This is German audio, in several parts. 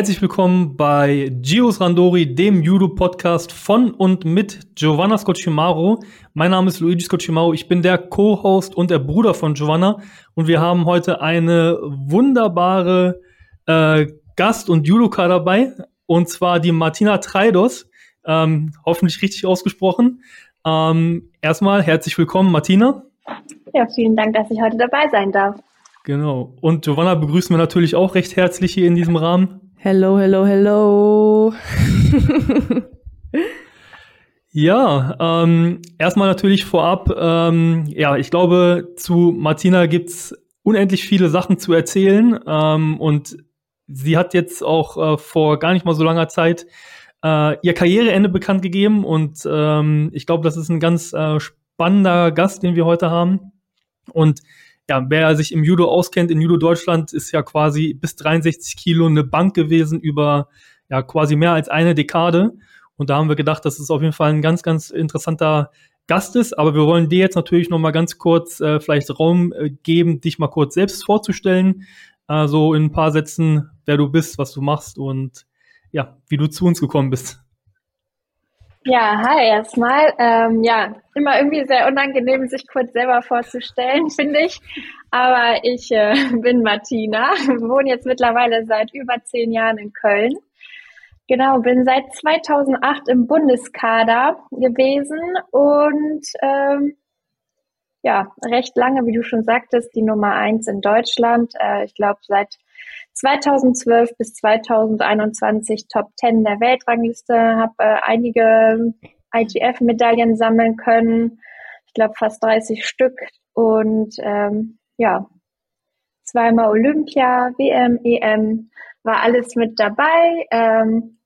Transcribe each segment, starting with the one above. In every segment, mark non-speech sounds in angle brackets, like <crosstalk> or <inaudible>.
Herzlich willkommen bei Gios Randori, dem Judo-Podcast von und mit Giovanna Scocimaro. Mein Name ist Luigi Scocimaro, ich bin der Co-Host und der Bruder von Giovanna und wir haben heute eine wunderbare äh, Gast und Judoka dabei und zwar die Martina Treidos, ähm, hoffentlich richtig ausgesprochen. Ähm, erstmal herzlich willkommen, Martina. Ja, vielen Dank, dass ich heute dabei sein darf. Genau. Und Giovanna begrüßen wir natürlich auch recht herzlich hier in diesem Rahmen. Hello, hello, hello. <laughs> ja, ähm, erstmal natürlich vorab, ähm, ja, ich glaube, zu Martina gibt's unendlich viele Sachen zu erzählen ähm, und sie hat jetzt auch äh, vor gar nicht mal so langer Zeit äh, ihr Karriereende bekannt gegeben und ähm, ich glaube, das ist ein ganz äh, spannender Gast, den wir heute haben und ja, wer sich im Judo auskennt, in Judo Deutschland ist ja quasi bis 63 Kilo eine Bank gewesen über ja quasi mehr als eine Dekade. Und da haben wir gedacht, dass es auf jeden Fall ein ganz, ganz interessanter Gast ist. Aber wir wollen dir jetzt natürlich noch mal ganz kurz äh, vielleicht Raum äh, geben, dich mal kurz selbst vorzustellen. Äh, so in ein paar Sätzen, wer du bist, was du machst und ja, wie du zu uns gekommen bist. Ja, hi erstmal. Ähm, ja, immer irgendwie sehr unangenehm, sich kurz selber vorzustellen, <laughs> finde ich. Aber ich äh, <laughs> bin Martina, <laughs> wohne jetzt mittlerweile seit über zehn Jahren in Köln. Genau, bin seit 2008 im Bundeskader gewesen und ähm, ja, recht lange, wie du schon sagtest, die Nummer eins in Deutschland. Äh, ich glaube, seit 2012 bis 2021 Top 10 der Weltrangliste, habe äh, einige IGF-Medaillen sammeln können, ich glaube fast 30 Stück. Und ähm, ja, zweimal Olympia, WM, EM, war alles mit dabei. Ähm,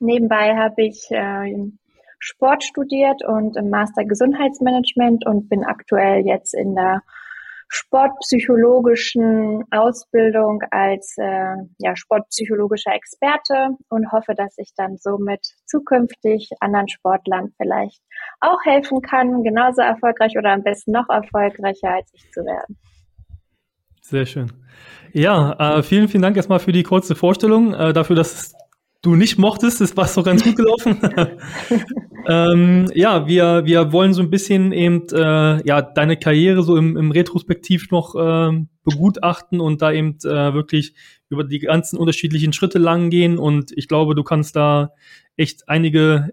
nebenbei habe ich äh, Sport studiert und im Master Gesundheitsmanagement und bin aktuell jetzt in der sportpsychologischen Ausbildung als äh, ja, sportpsychologischer Experte und hoffe, dass ich dann somit zukünftig anderen Sportlern vielleicht auch helfen kann, genauso erfolgreich oder am besten noch erfolgreicher als ich zu werden. Sehr schön. Ja, äh, vielen, vielen Dank erstmal für die kurze Vorstellung, äh, dafür, dass du nicht mochtest. Das war so ganz gut gelaufen. <laughs> ähm, ja, wir, wir wollen so ein bisschen eben äh, ja deine Karriere so im, im Retrospektiv noch äh, begutachten und da eben äh, wirklich über die ganzen unterschiedlichen Schritte lang gehen. Und ich glaube, du kannst da echt einige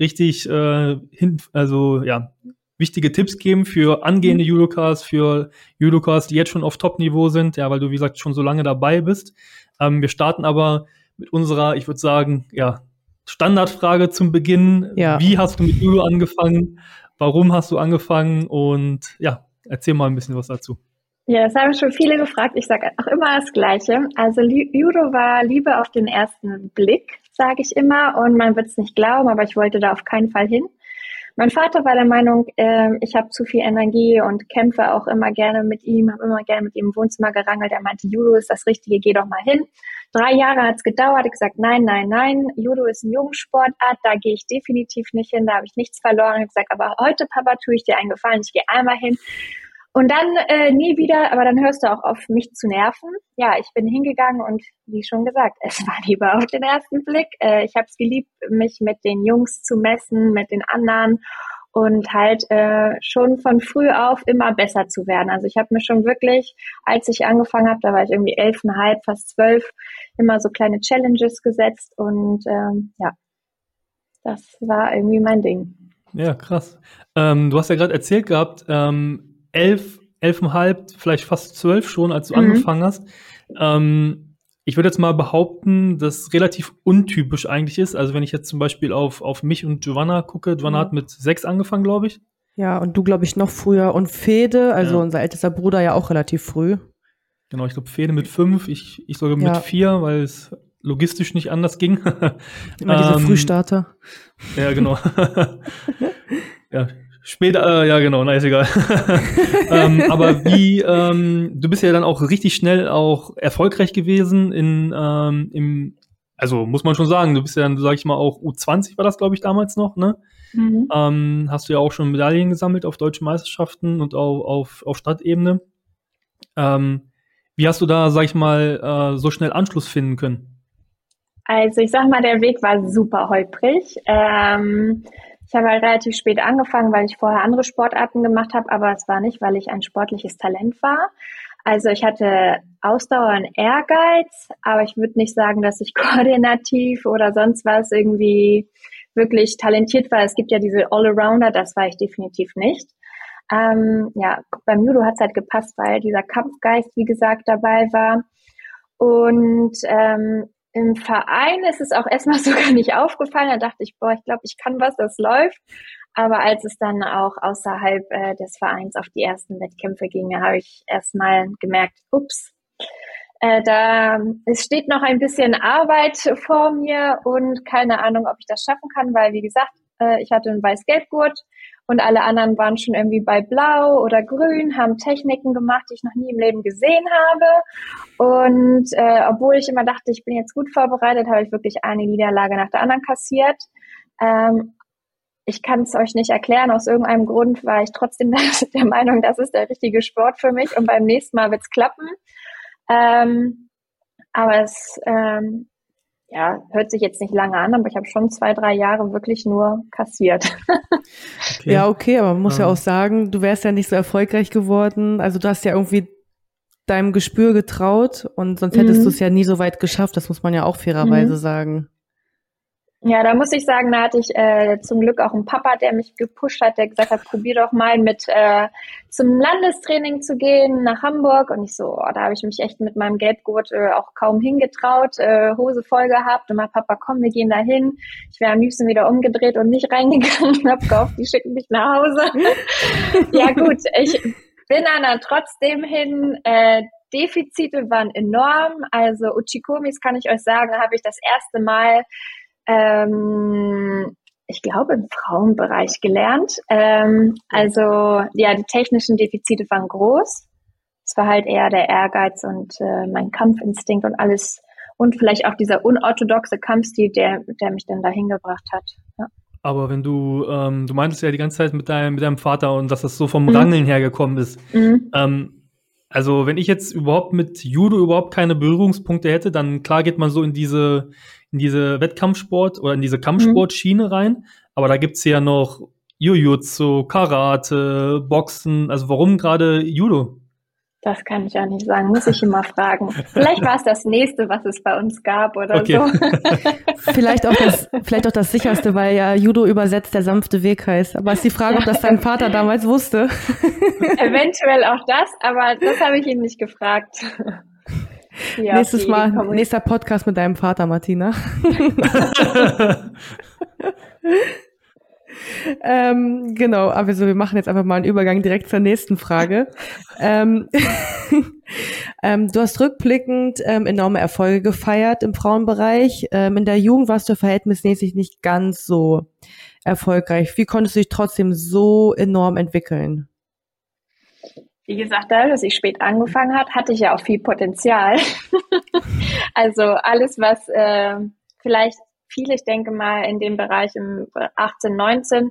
richtig äh, hin, also ja, wichtige Tipps geben für angehende Judokas, für Judokas, die jetzt schon auf Top-Niveau sind, ja, weil du, wie gesagt, schon so lange dabei bist. Ähm, wir starten aber mit unserer, ich würde sagen, ja, Standardfrage zum Beginn. Ja. Wie hast du mit Judo angefangen? Warum hast du angefangen? Und ja, erzähl mal ein bisschen was dazu. Ja, das haben schon viele gefragt. Ich sage auch immer das Gleiche. Also Judo war Liebe auf den ersten Blick, sage ich immer. Und man wird es nicht glauben, aber ich wollte da auf keinen Fall hin. Mein Vater war der Meinung, äh, ich habe zu viel Energie und kämpfe auch immer gerne mit ihm, habe immer gerne mit ihm im Wohnzimmer gerangelt. Er meinte, Judo ist das Richtige, geh doch mal hin. Drei Jahre hat es gedauert. Ich gesagt, nein, nein, nein. Judo ist eine Jugendsportart, da gehe ich definitiv nicht hin, da habe ich nichts verloren. Ich gesagt, aber heute, Papa, tue ich dir einen Gefallen, ich gehe einmal hin. Und dann äh, nie wieder, aber dann hörst du auch auf, mich zu nerven. Ja, ich bin hingegangen und wie schon gesagt, es war lieber auf den ersten Blick. Äh, ich habe es geliebt, mich mit den Jungs zu messen, mit den anderen und halt äh, schon von früh auf immer besser zu werden. Also ich habe mir schon wirklich, als ich angefangen habe, da war ich irgendwie elfeinhalb, fast zwölf, immer so kleine Challenges gesetzt und ähm, ja, das war irgendwie mein Ding. Ja, krass. Ähm, du hast ja gerade erzählt gehabt, ähm, elf, elfeinhalb, vielleicht fast zwölf schon, als du mhm. angefangen hast. Ähm, ich würde jetzt mal behaupten, dass relativ untypisch eigentlich ist. Also wenn ich jetzt zum Beispiel auf, auf mich und Giovanna gucke, Giovanna mhm. hat mit sechs angefangen, glaube ich. Ja, und du, glaube ich, noch früher. Und Fede, also ja. unser ältester Bruder, ja auch relativ früh. Genau, ich glaube, Fede mit fünf, ich, ich sogar ja. mit vier, weil es logistisch nicht anders ging. Immer diese <laughs> ähm, Frühstarter. Ja, genau. <laughs> ja, Später, äh, ja genau, na ist egal. <laughs> ähm, aber wie, ähm, du bist ja dann auch richtig schnell auch erfolgreich gewesen in, ähm, im, also muss man schon sagen, du bist ja dann, sag ich mal, auch U20 war das, glaube ich, damals noch, ne? Mhm. Ähm, hast du ja auch schon Medaillen gesammelt auf deutschen Meisterschaften und auch auf, auf Stadtebene. Ähm, wie hast du da, sag ich mal, äh, so schnell Anschluss finden können? Also ich sag mal, der Weg war super holprig. Ähm, ich habe halt relativ spät angefangen, weil ich vorher andere Sportarten gemacht habe, aber es war nicht, weil ich ein sportliches Talent war. Also ich hatte Ausdauer und Ehrgeiz, aber ich würde nicht sagen, dass ich <laughs> koordinativ oder sonst was irgendwie wirklich talentiert war. Es gibt ja diese All-Arounder, das war ich definitiv nicht. Ähm, ja, beim Judo hat es halt gepasst, weil dieser Kampfgeist, wie gesagt, dabei war. Und ähm, im Verein ist es auch erstmal <laughs> sogar nicht aufgefallen. Da dachte ich, boah, ich glaube, ich kann was, das läuft. Aber als es dann auch außerhalb äh, des Vereins auf die ersten Wettkämpfe ging, habe ich erstmal gemerkt, ups, äh, da es steht noch ein bisschen Arbeit vor mir und keine Ahnung, ob ich das schaffen kann, weil wie gesagt, äh, ich hatte einen weiß-gelb-Gurt und alle anderen waren schon irgendwie bei Blau oder Grün, haben Techniken gemacht, die ich noch nie im Leben gesehen habe. Und äh, obwohl ich immer dachte, ich bin jetzt gut vorbereitet, habe ich wirklich eine Niederlage nach der anderen kassiert. Ähm, ich kann es euch nicht erklären. Aus irgendeinem Grund war ich trotzdem <laughs> der Meinung, das ist der richtige Sport für mich und beim nächsten Mal wird es klappen. Ähm, aber es ähm, ja, hört sich jetzt nicht lange an, aber ich habe schon zwei, drei Jahre wirklich nur kassiert. <laughs> okay. Ja, okay, aber man muss ja. ja auch sagen, du wärst ja nicht so erfolgreich geworden. Also du hast ja irgendwie deinem Gespür getraut und sonst hättest mhm. du es ja nie so weit geschafft. Das muss man ja auch fairerweise mhm. sagen. Ja, da muss ich sagen, da hatte ich äh, zum Glück auch einen Papa, der mich gepusht hat, der gesagt hat, probier doch mal mit äh, zum Landestraining zu gehen nach Hamburg. Und ich so, oh, da habe ich mich echt mit meinem Gelbgurt äh, auch kaum hingetraut, äh, Hose voll gehabt und mein Papa, komm, wir gehen da hin. Ich wäre am liebsten wieder umgedreht und nicht <laughs> reingegangen und habe gehofft, die schicken mich nach Hause. <laughs> ja gut, ich bin dann trotzdem hin. Äh, Defizite waren enorm. Also Uchikomis kann ich euch sagen, habe ich das erste Mal ähm, ich glaube, im Frauenbereich gelernt. Ähm, also ja, die technischen Defizite waren groß. Es war halt eher der Ehrgeiz und äh, mein Kampfinstinkt und alles und vielleicht auch dieser unorthodoxe Kampfstil, der, der mich dann dahin gebracht hat. Ja. Aber wenn du, ähm, du meintest ja die ganze Zeit mit deinem, mit deinem Vater und dass das so vom mhm. Rangeln hergekommen ist. Mhm. Ähm, also wenn ich jetzt überhaupt mit Judo überhaupt keine Berührungspunkte hätte, dann klar geht man so in diese, in diese Wettkampfsport oder in diese Kampfsportschiene rein. Aber da gibt's ja noch Jujutsu, Karate, Boxen. Also warum gerade Judo? Das kann ich auch nicht sagen, muss ich immer fragen. Vielleicht war es das nächste, was es bei uns gab oder okay. so. <laughs> vielleicht, auch das, vielleicht auch das sicherste, weil ja Judo übersetzt der sanfte Weg heißt. Aber ist die Frage, ob das dein Vater damals wusste. Eventuell auch das, aber das habe ich ihn nicht gefragt. Ja, Nächstes Mal, nächster Podcast mit deinem Vater, Martina. <laughs> ähm, genau, also wir machen jetzt einfach mal einen Übergang direkt zur nächsten Frage. ähm, <laughs> ähm, du hast rückblickend ähm, enorme Erfolge gefeiert im Frauenbereich. Ähm, in der Jugend warst du verhältnismäßig nicht ganz so erfolgreich. Wie konntest du dich trotzdem so enorm entwickeln? Wie gesagt, da, dass ich spät angefangen hat, hatte ich ja auch viel Potenzial. <laughs> also alles, was äh, vielleicht viele, ich denke mal, in dem Bereich im 18, 19,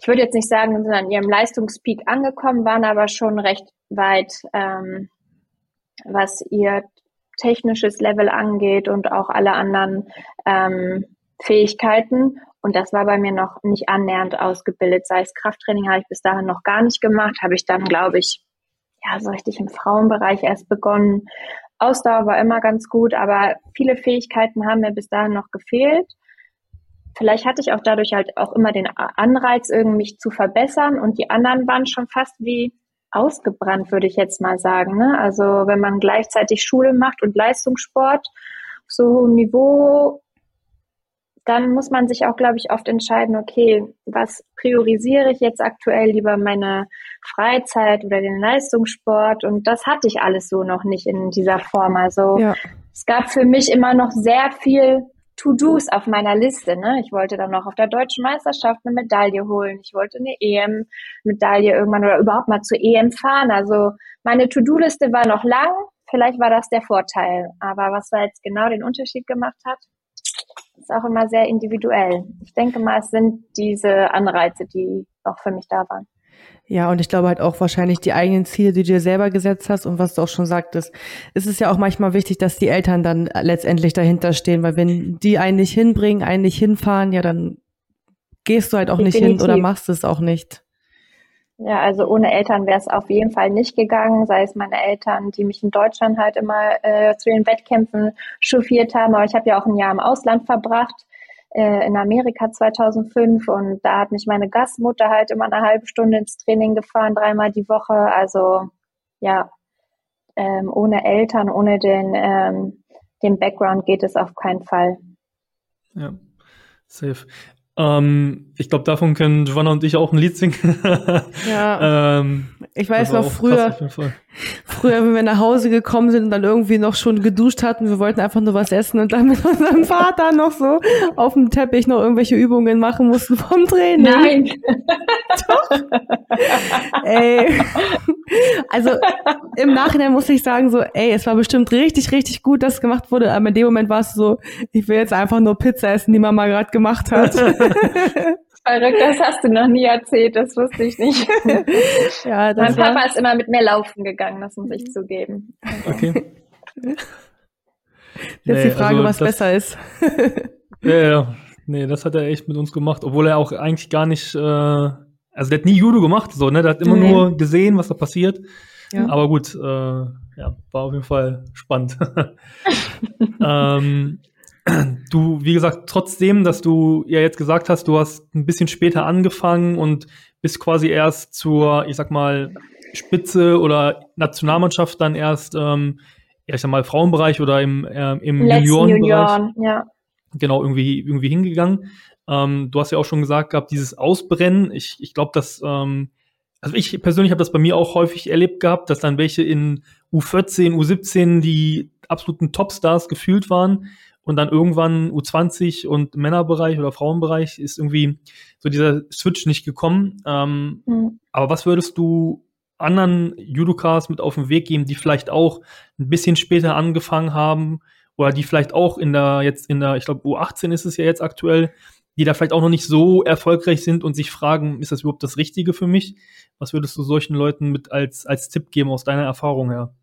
ich würde jetzt nicht sagen, sind an ihrem Leistungspeak angekommen, waren aber schon recht weit, ähm, was ihr technisches Level angeht und auch alle anderen ähm, Fähigkeiten. Und das war bei mir noch nicht annähernd ausgebildet. Sei es Krafttraining, habe ich bis dahin noch gar nicht gemacht. Habe ich dann, glaube ich, ja, so richtig im Frauenbereich erst begonnen. Ausdauer war immer ganz gut, aber viele Fähigkeiten haben mir bis dahin noch gefehlt. Vielleicht hatte ich auch dadurch halt auch immer den Anreiz, irgendwie mich zu verbessern und die anderen waren schon fast wie ausgebrannt, würde ich jetzt mal sagen. Ne? Also wenn man gleichzeitig Schule macht und Leistungssport, so hohem Niveau dann muss man sich auch, glaube ich, oft entscheiden, okay, was priorisiere ich jetzt aktuell lieber meine Freizeit oder den Leistungssport? Und das hatte ich alles so noch nicht in dieser Form. Also ja. es gab für mich immer noch sehr viel To-Dos auf meiner Liste. Ne? Ich wollte dann noch auf der deutschen Meisterschaft eine Medaille holen. Ich wollte eine EM-Medaille irgendwann oder überhaupt mal zur EM fahren. Also meine To-Do-Liste war noch lang. Vielleicht war das der Vorteil. Aber was da jetzt genau den Unterschied gemacht hat, ist auch immer sehr individuell. Ich denke mal, es sind diese Anreize, die auch für mich da waren. Ja, und ich glaube halt auch wahrscheinlich die eigenen Ziele, die du dir selber gesetzt hast und was du auch schon sagtest. Es ist ja auch manchmal wichtig, dass die Eltern dann letztendlich dahinter stehen, weil wenn die einen nicht hinbringen, einen nicht hinfahren, ja, dann gehst du halt auch Definitiv. nicht hin oder machst es auch nicht. Ja, also ohne Eltern wäre es auf jeden Fall nicht gegangen, sei es meine Eltern, die mich in Deutschland halt immer äh, zu den Wettkämpfen chauffiert haben. Aber ich habe ja auch ein Jahr im Ausland verbracht äh, in Amerika 2005 und da hat mich meine Gastmutter halt immer eine halbe Stunde ins Training gefahren, dreimal die Woche. Also ja, ähm, ohne Eltern, ohne den, ähm, den Background geht es auf keinen Fall. Ja, safe. Ähm, ich glaube, davon können Joanna und ich auch ein Lied singen. ja. <laughs> ähm, ich weiß noch früher, früher, wenn wir nach Hause gekommen sind und dann irgendwie noch schon geduscht hatten, wir wollten einfach nur was essen und dann mit unserem Vater noch so auf dem Teppich noch irgendwelche Übungen machen mussten vom Training. Nein. Doch. ey. Also im Nachhinein muss ich sagen so, ey, es war bestimmt richtig, richtig gut, dass gemacht wurde, aber in dem Moment war es so, ich will jetzt einfach nur Pizza essen, die Mama gerade gemacht hat. Verrückt, das hast du noch nie erzählt, das wusste ich nicht. <laughs> ja, mein Papa war... ist immer mit mir laufen gegangen, das muss ich mhm. zugeben. Okay. <laughs> Jetzt nee, die Frage, also was das, besser ist. <laughs> ja, ja, nee, das hat er echt mit uns gemacht, obwohl er auch eigentlich gar nicht, äh, also der hat nie Judo gemacht, so, ne, der hat immer nee. nur gesehen, was da passiert. Ja. Aber gut, äh, ja, war auf jeden Fall spannend. ähm, <clears throat> du, wie gesagt, trotzdem, dass du ja jetzt gesagt hast, du hast ein bisschen später angefangen und bist quasi erst zur, ich sag mal, Spitze oder Nationalmannschaft dann erst, ähm, ja, ich sag mal, Frauenbereich oder im, äh, im Juniorenbereich. Junioren, ja. Genau, irgendwie, irgendwie hingegangen. Ähm, du hast ja auch schon gesagt gehabt, dieses Ausbrennen. Ich, ich glaube, dass, ähm, also ich persönlich habe das bei mir auch häufig erlebt gehabt, dass dann welche in U14, U17 die absoluten Topstars gefühlt waren, und dann irgendwann U20 und Männerbereich oder Frauenbereich ist irgendwie so dieser Switch nicht gekommen. Ähm, mhm. Aber was würdest du anderen Judokas mit auf den Weg geben, die vielleicht auch ein bisschen später angefangen haben oder die vielleicht auch in der, jetzt in der, ich glaube U18 ist es ja jetzt aktuell, die da vielleicht auch noch nicht so erfolgreich sind und sich fragen, ist das überhaupt das Richtige für mich? Was würdest du solchen Leuten mit als, als Tipp geben aus deiner Erfahrung her?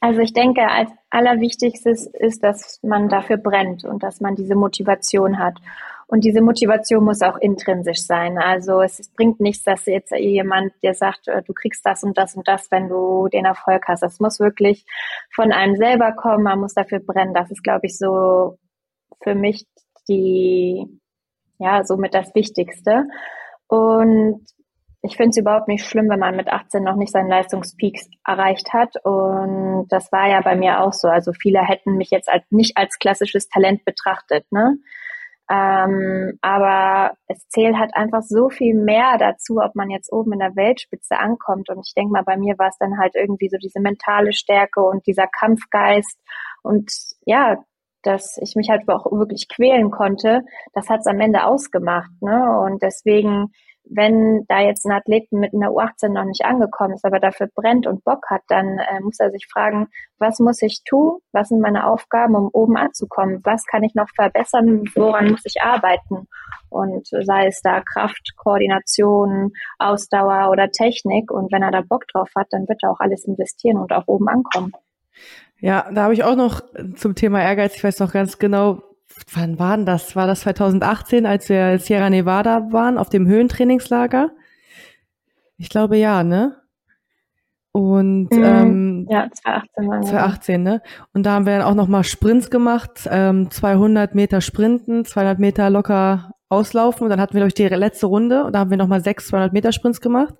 Also ich denke, als allerwichtigstes ist, dass man dafür brennt und dass man diese Motivation hat. Und diese Motivation muss auch intrinsisch sein. Also es, bringt nichts, dass jetzt jemand dir sagt, äh, du kriegst das und das und das, wenn du den Erfolg hast. Das muss wirklich von einem selber kommen. Man muss dafür brennen. Das ist, glaube ich, so für mich die, ja, somit das Wichtigste. Und ich finde es überhaupt nicht schlimm, wenn man mit 18 noch nicht seinen Leistungspeak erreicht hat. Und das war ja bei mir auch so. Also viele hätten mich jetzt als, nicht als klassisches Talent betrachtet. Ne? Ähm, aber es zählt halt einfach so viel mehr dazu, ob man jetzt oben in der Weltspitze ankommt. Und ich denke mal, bei mir war es dann halt irgendwie so diese mentale Stärke und dieser Kampfgeist. Und ja, dass ich mich halt auch wirklich quälen konnte, das hat es am Ende ausgemacht. Ne? Und deswegen wenn da jetzt ein Athlet mit einer U18 noch nicht angekommen ist, aber dafür brennt und Bock hat, dann äh, muss er sich fragen, was muss ich tun? Was sind meine Aufgaben, um oben anzukommen? Was kann ich noch verbessern? Woran muss ich arbeiten? Und sei es da Kraft, Koordination, Ausdauer oder Technik. Und wenn er da Bock drauf hat, dann wird er auch alles investieren und auch oben ankommen. Ja, da habe ich auch noch zum Thema Ehrgeiz, ich weiß noch ganz genau, wann war denn das? War das 2018, als wir in Sierra Nevada waren, auf dem Höhentrainingslager? Ich glaube ja, ne? Und mhm. ähm, ja, 2018 war 2018, ne? Und da haben wir dann auch nochmal Sprints gemacht, ähm, 200 Meter Sprinten, 200 Meter locker auslaufen und dann hatten wir, glaube ich, die letzte Runde und da haben wir nochmal sechs 200 Meter Sprints gemacht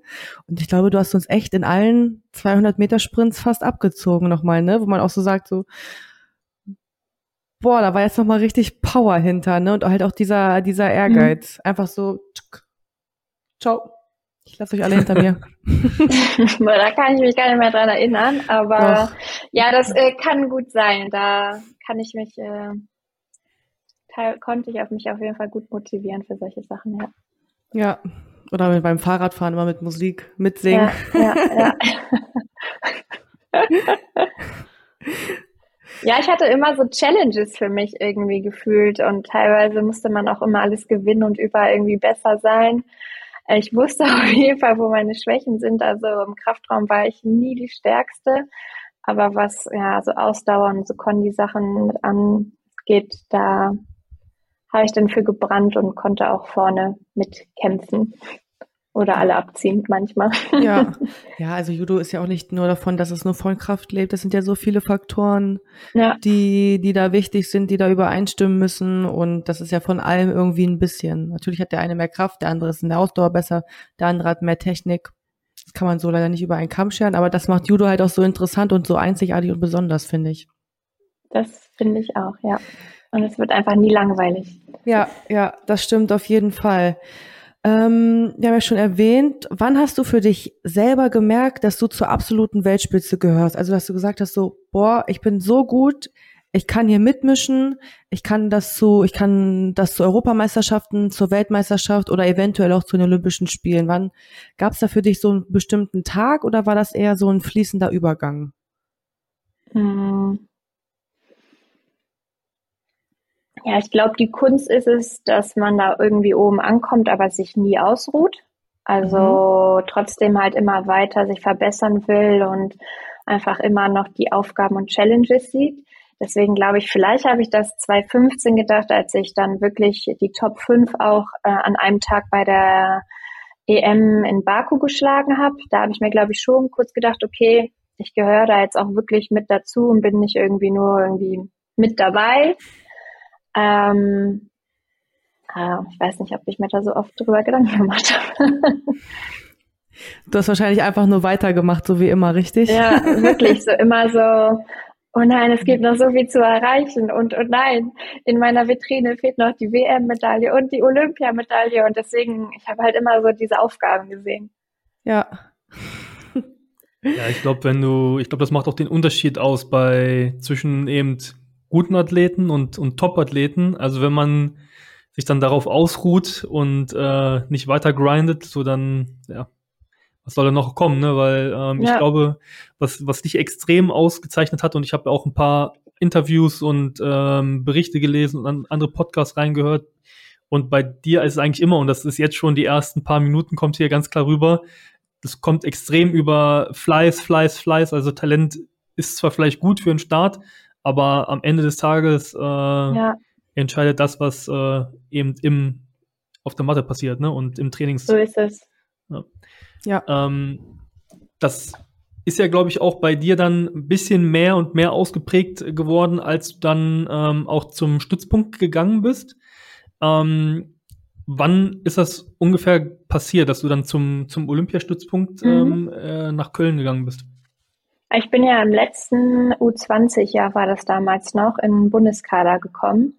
und ich glaube, du hast uns echt in allen 200 Meter Sprints fast abgezogen nochmal, ne? Wo man auch so sagt, so, boah, da war jetzt nochmal richtig Power hinter, ne? Und halt auch dieser, dieser Ehrgeiz. Mhm. Einfach so, tschuk, ciao. Ich lasse euch alle hinter mir. <laughs> <laughs> da kann ich mich gar nicht mehr dran erinnern, aber Doch. ja, das äh, kann gut sein. Da kann ich mich, äh, konnte ich auf mich auf jeden Fall gut motivieren für solche Sachen, ja. Ja, oder beim Fahrradfahren immer mit Musik mitsingen. Ja, ja, ja. <laughs> Ja, ich hatte immer so Challenges für mich irgendwie gefühlt und teilweise musste man auch immer alles gewinnen und überall irgendwie besser sein. Ich wusste <laughs> auf jeden Fall, wo meine Schwächen sind. Also im Kraftraum war ich nie die Stärkste. Aber was ja so Ausdauer und so Kondi-Sachen mit angeht, da habe ich dann für gebrannt und konnte auch vorne mitkämpfen. Oder alle abziehen manchmal. Ja. <laughs> ja, also Judo ist ja auch nicht nur davon, dass es nur von Kraft lebt. Das sind ja so viele Faktoren, ja. die, die da wichtig sind, die da übereinstimmen müssen. Und das ist ja von allem irgendwie ein bisschen. Natürlich hat der eine mehr Kraft, der andere ist in der Ausdauer besser, der andere hat mehr Technik. Das kann man so leider nicht über einen Kamm scheren, aber das macht Judo halt auch so interessant und so einzigartig und besonders, finde ich. Das finde ich auch, ja. Und es wird einfach nie langweilig. Ja, ja, das stimmt auf jeden Fall. Ähm, wir haben ja schon erwähnt, wann hast du für dich selber gemerkt, dass du zur absoluten Weltspitze gehörst? Also, dass du gesagt hast, so, boah, ich bin so gut, ich kann hier mitmischen, ich kann das zu, ich kann das zu Europameisterschaften, zur Weltmeisterschaft oder eventuell auch zu den Olympischen Spielen. Wann gab es da für dich so einen bestimmten Tag oder war das eher so ein fließender Übergang? Hm. Ja, ich glaube, die Kunst ist es, dass man da irgendwie oben ankommt, aber sich nie ausruht. Also mhm. trotzdem halt immer weiter sich verbessern will und einfach immer noch die Aufgaben und Challenges sieht. Deswegen glaube ich, vielleicht habe ich das 2015 gedacht, als ich dann wirklich die Top 5 auch äh, an einem Tag bei der EM in Baku geschlagen habe. Da habe ich mir, glaube ich, schon kurz gedacht, okay, ich gehöre da jetzt auch wirklich mit dazu und bin nicht irgendwie nur irgendwie mit dabei. Ähm, äh, ich weiß nicht, ob ich mir da so oft drüber Gedanken gemacht habe. Du hast wahrscheinlich einfach nur weitergemacht, so wie immer, richtig? Ja, wirklich, so immer so, oh nein, es gibt noch so viel zu erreichen und oh nein, in meiner Vitrine fehlt noch die WM-Medaille und die Olympiamedaille und deswegen, ich habe halt immer so diese Aufgaben gesehen. Ja. Ja, ich glaube, wenn du, ich glaube, das macht auch den Unterschied aus bei zwischen eben guten Athleten und, und Top-Athleten. Also wenn man sich dann darauf ausruht und äh, nicht weiter grindet, so dann, ja, was soll da noch kommen, ne? Weil ähm, ja. ich glaube, was, was dich extrem ausgezeichnet hat, und ich habe auch ein paar Interviews und ähm, Berichte gelesen und an andere Podcasts reingehört. Und bei dir ist es eigentlich immer, und das ist jetzt schon die ersten paar Minuten, kommt hier ganz klar rüber, das kommt extrem über Fleiß, Fleiß, Fleiß. Also Talent ist zwar vielleicht gut für einen Start, aber am Ende des Tages äh, ja. entscheidet das, was äh, eben im auf der Matte passiert, ne? Und im Trainings. So ist es. Ja. ja. Ähm, das ist ja, glaube ich, auch bei dir dann ein bisschen mehr und mehr ausgeprägt geworden, als du dann ähm, auch zum Stützpunkt gegangen bist. Ähm, wann ist das ungefähr passiert, dass du dann zum, zum Olympiastützpunkt mhm. ähm, äh, nach Köln gegangen bist? Ich bin ja im letzten U20-Jahr, war das damals noch, in den Bundeskader gekommen.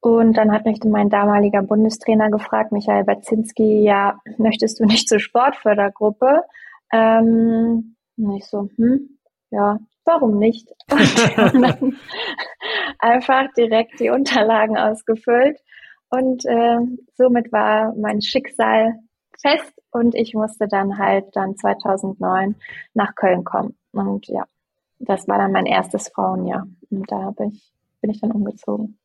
Und dann hat mich mein damaliger Bundestrainer gefragt, Michael Baczynski, ja, möchtest du nicht zur Sportfördergruppe? Ähm, und ich so, hm, ja, warum nicht? <laughs> Und dann einfach direkt die Unterlagen ausgefüllt. Und äh, somit war mein Schicksal fest und ich musste dann halt dann 2009 nach Köln kommen. Und ja, das war dann mein erstes Frauenjahr. Und da ich, bin ich dann umgezogen.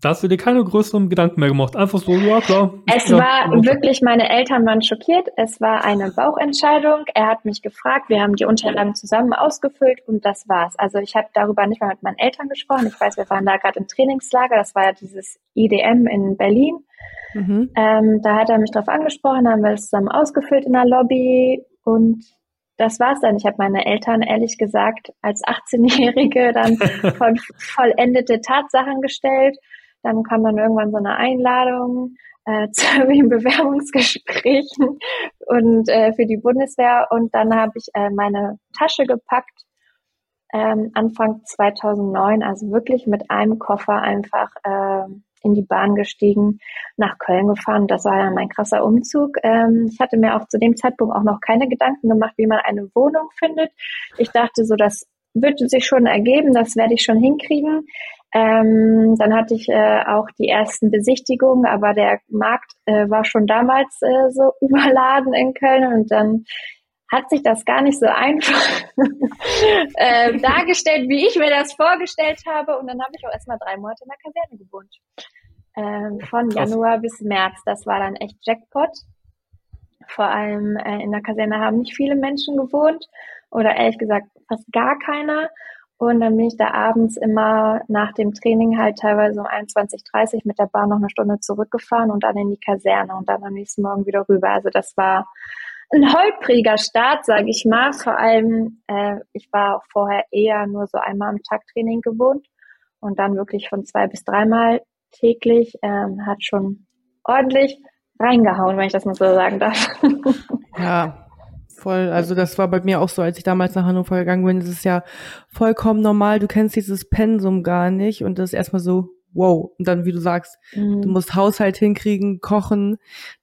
Da hast du dir keine größeren Gedanken mehr gemacht. Einfach so, ja klar. Es ja, war wirklich, meine Eltern waren schockiert. Es war eine Bauchentscheidung. Er hat mich gefragt, wir haben die Unterlagen zusammen ausgefüllt und das war's. Also ich habe darüber nicht mal mit meinen Eltern gesprochen. Ich weiß, wir waren da gerade im Trainingslager. Das war ja dieses IDM in Berlin. Mhm. Ähm, da hat er mich drauf angesprochen, haben wir es zusammen ausgefüllt in der Lobby und das war's dann. Ich habe meine Eltern ehrlich gesagt als 18-Jährige dann <laughs> von vollendete Tatsachen gestellt. Dann kam dann irgendwann so eine Einladung äh, <laughs> zu den Bewerbungsgesprächen und äh, für die Bundeswehr. Und dann habe ich äh, meine Tasche gepackt ähm, Anfang 2009, also wirklich mit einem Koffer einfach äh, in die Bahn gestiegen, nach Köln gefahren. Das war dann mein krasser Umzug. Ähm, ich hatte mir auch zu dem Zeitpunkt auch noch keine Gedanken gemacht, wie man eine Wohnung findet. Ich dachte so, das wird sich schon ergeben, das werde ich schon hinkriegen. Ähm, dann hatte ich äh, auch die ersten Besichtigungen, aber der Markt äh, war schon damals äh, so <laughs> überladen in Köln und dann hat sich das gar nicht so einfach <laughs> äh, dargestellt, wie ich mir das vorgestellt habe. Und dann habe ich auch erstmal drei Monate in der Kaserne gewohnt. Ähm, von Krass. Januar bis März. Das war dann echt Jackpot. Vor allem äh, in der Kaserne haben nicht viele Menschen gewohnt oder ehrlich gesagt fast gar keiner. Und dann bin ich da abends immer nach dem Training halt teilweise um 21.30 mit der Bahn noch eine Stunde zurückgefahren und dann in die Kaserne und dann am nächsten Morgen wieder rüber. Also das war ein holpriger Start, sage ich mal. Vor allem, äh, ich war vorher eher nur so einmal am Tag Training gewohnt und dann wirklich von zwei bis dreimal täglich. Ähm, hat schon ordentlich reingehauen, wenn ich das mal so sagen darf. <laughs> Ja, voll. Also das war bei mir auch so, als ich damals nach Hannover gegangen bin. Das ist ja vollkommen normal. Du kennst dieses Pensum gar nicht und das ist erstmal so, wow. Und dann, wie du sagst, mhm. du musst Haushalt hinkriegen, kochen.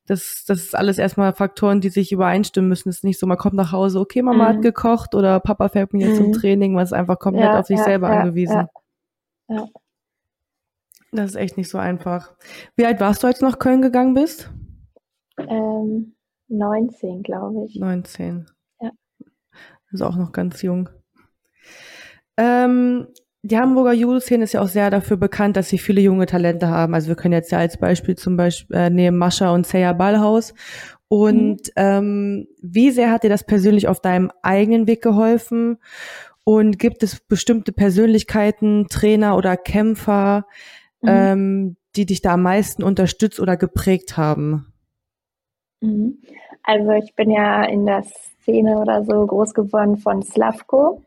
Das, das ist alles erstmal Faktoren, die sich übereinstimmen müssen. Es ist nicht so, man kommt nach Hause, okay, Mama mhm. hat gekocht oder Papa fährt mir jetzt mhm. zum Training, man ist einfach komplett ja, auf sich ja, selber ja, angewiesen. Ja. Das ist echt nicht so einfach. Wie alt warst du, als du nach Köln gegangen bist? Ähm, 19, glaube ich. 19. Ja. Also auch noch ganz jung. Ähm, die Hamburger Judo-Szene ist ja auch sehr dafür bekannt, dass sie viele junge Talente haben. Also wir können jetzt ja als Beispiel zum Beispiel äh, nehmen Mascha und Seya Ballhaus. Und mhm. ähm, wie sehr hat dir das persönlich auf deinem eigenen Weg geholfen? Und gibt es bestimmte Persönlichkeiten, Trainer oder Kämpfer, mhm. ähm, die dich da am meisten unterstützt oder geprägt haben? Mhm. Also ich bin ja in der Szene oder so groß geworden von Slavko.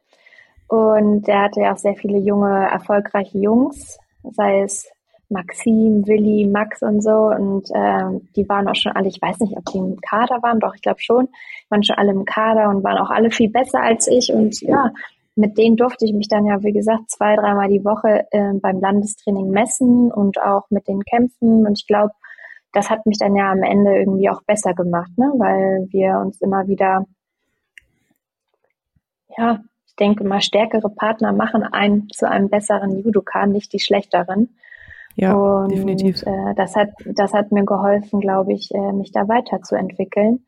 Und der hatte ja auch sehr viele junge, erfolgreiche Jungs, sei es Maxim, Willi, Max und so. Und ähm, die waren auch schon alle, ich weiß nicht, ob die im Kader waren, doch, ich glaube schon, waren schon alle im Kader und waren auch alle viel besser als ich. Und ja, mit denen durfte ich mich dann ja, wie gesagt, zwei, dreimal die Woche äh, beim Landestraining messen und auch mit den kämpfen. Und ich glaube, das hat mich dann ja am Ende irgendwie auch besser gemacht, ne? weil wir uns immer wieder ja, ich denke mal, stärkere Partner machen einen zu einem besseren Judoka, nicht die schlechteren. Ja, und, definitiv. Äh, das hat, das hat mir geholfen, glaube ich, äh, mich da weiterzuentwickeln.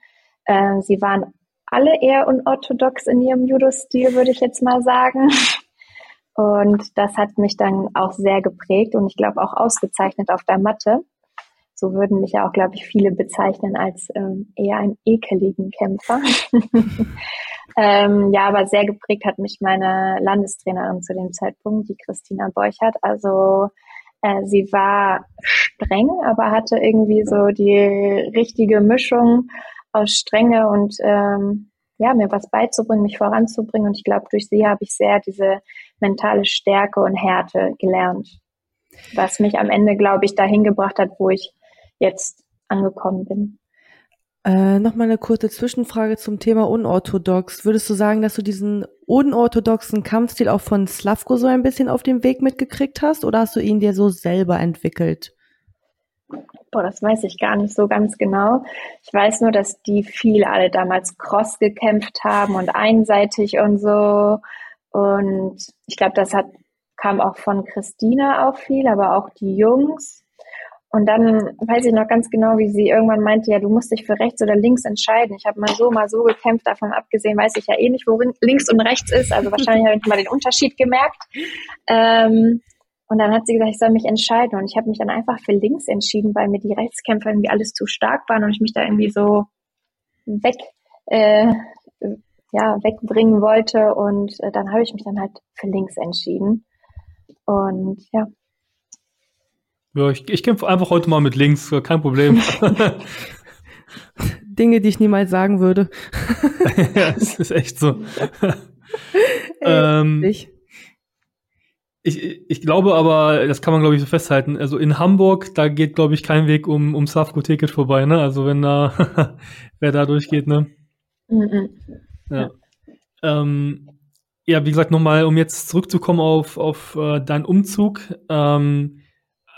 Äh, sie waren alle eher unorthodox in ihrem Judo-Stil, würde ich jetzt mal sagen. <laughs> Und das hat mich dann auch sehr geprägt und ich glaube auch ausgezeichnet auf der Matte. So würden mich ja auch, glaube ich, viele bezeichnen als ähm, eher einen ekeligen Kämpfer. <laughs> Ähm, ja, aber sehr geprägt hat mich meine Landestrainerin zu dem Zeitpunkt, die Christina Borchert. Also äh, sie war streng, aber hatte irgendwie so die richtige Mischung aus Strenge und ähm, ja, mir was beizubringen, mich voranzubringen. Und ich glaube, durch sie habe ich sehr diese mentale Stärke und Härte gelernt, was mich am Ende, glaube ich, dahin gebracht hat, wo ich jetzt angekommen bin. Äh, Nochmal eine kurze Zwischenfrage zum Thema unorthodox. Würdest du sagen, dass du diesen unorthodoxen Kampfstil auch von Slavko so ein bisschen auf dem Weg mitgekriegt hast oder hast du ihn dir so selber entwickelt? Boah, das weiß ich gar nicht so ganz genau. Ich weiß nur, dass die viel alle damals cross gekämpft haben und einseitig und so. Und ich glaube, das hat, kam auch von Christina auch viel, aber auch die Jungs. Und dann weiß ich noch ganz genau, wie sie irgendwann meinte, ja, du musst dich für rechts oder links entscheiden. Ich habe mal so, mal so gekämpft, davon abgesehen weiß ich ja eh nicht, wo links und rechts ist. Also wahrscheinlich habe ich mal den Unterschied gemerkt. Ähm, und dann hat sie gesagt, ich soll mich entscheiden. Und ich habe mich dann einfach für links entschieden, weil mir die Rechtskämpfer irgendwie alles zu stark waren und ich mich da irgendwie so weg, äh, ja, wegbringen wollte. Und äh, dann habe ich mich dann halt für links entschieden. Und ja, ja, ich, ich kämpfe einfach heute mal mit links, kein Problem. <laughs> Dinge, die ich niemals sagen würde. <laughs> ja, es ist echt so. ähm, ich. Ich, ich glaube aber, das kann man glaube ich so festhalten. Also in Hamburg, da geht glaube ich kein Weg um, um Slavko Ticket vorbei, ne? Also wenn da, <laughs> wer da durchgeht, ne? Mhm. Ja. Ähm, ja, wie gesagt, nochmal, um jetzt zurückzukommen auf, auf äh, deinen Umzug. Ähm,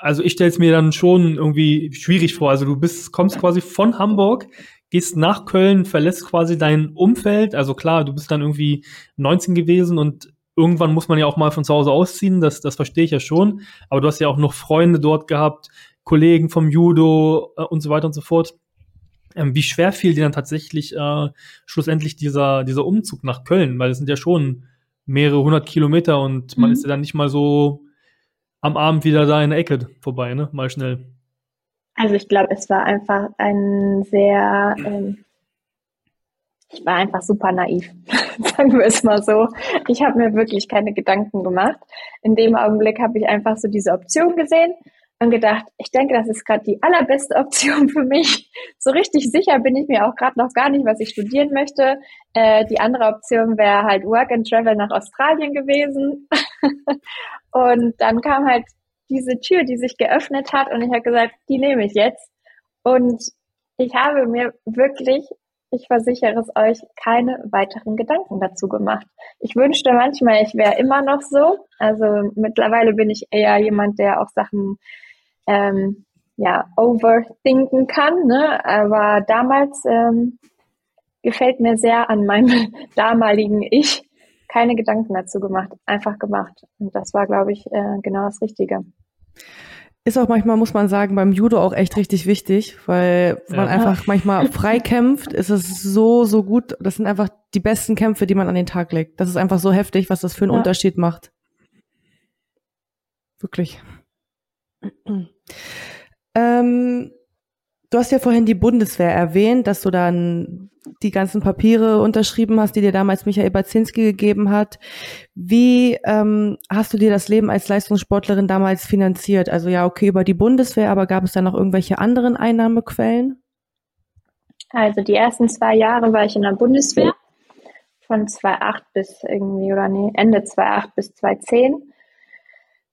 also ich stelle es mir dann schon irgendwie schwierig vor. Also du bist, kommst quasi von Hamburg, gehst nach Köln, verlässt quasi dein Umfeld. Also klar, du bist dann irgendwie 19 gewesen und irgendwann muss man ja auch mal von zu Hause ausziehen, das, das verstehe ich ja schon. Aber du hast ja auch noch Freunde dort gehabt, Kollegen vom Judo äh, und so weiter und so fort. Ähm, wie schwer fiel dir dann tatsächlich äh, schlussendlich dieser, dieser Umzug nach Köln? Weil es sind ja schon mehrere hundert Kilometer und man mhm. ist ja dann nicht mal so am Abend wieder da in der Ecke vorbei, ne? Mal schnell. Also ich glaube, es war einfach ein sehr, ähm, ich war einfach super naiv, <laughs> sagen wir es mal so. Ich habe mir wirklich keine Gedanken gemacht. In dem Augenblick habe ich einfach so diese Option gesehen und gedacht, ich denke, das ist gerade die allerbeste <laughs> Option für mich. So richtig sicher bin ich mir auch gerade noch gar nicht, was ich studieren möchte. Äh, die andere Option wäre halt Work and Travel nach Australien gewesen. <laughs> und dann kam halt diese Tür, die sich geöffnet hat und ich habe gesagt, die nehme ich jetzt. Und ich habe mir wirklich, ich versichere es euch, keine weiteren Gedanken dazu gemacht. Ich wünschte manchmal, ich wäre immer noch so. Also mittlerweile bin ich eher jemand, der auch Sachen ähm, ja overthinken kann. Ne? Aber damals ähm, gefällt mir sehr an meinem <laughs> damaligen Ich keine Gedanken dazu gemacht, einfach gemacht. Und das war, glaube ich, äh, genau das Richtige. Ist auch manchmal, muss man sagen, beim Judo auch echt richtig wichtig, weil ja. man einfach manchmal <laughs> frei kämpft, ist es so, so gut. Das sind einfach die besten Kämpfe, die man an den Tag legt. Das ist einfach so heftig, was das für einen ja. Unterschied macht. Wirklich. <clears throat> ähm, du hast ja vorhin die Bundeswehr erwähnt, dass du dann die ganzen Papiere unterschrieben hast, die dir damals Michael Baczynski gegeben hat. Wie ähm, hast du dir das Leben als Leistungssportlerin damals finanziert? Also ja, okay, über die Bundeswehr, aber gab es da noch irgendwelche anderen Einnahmequellen? Also die ersten zwei Jahre war ich in der Bundeswehr von 2008 bis irgendwie, oder nee, Ende 2008 bis 2010.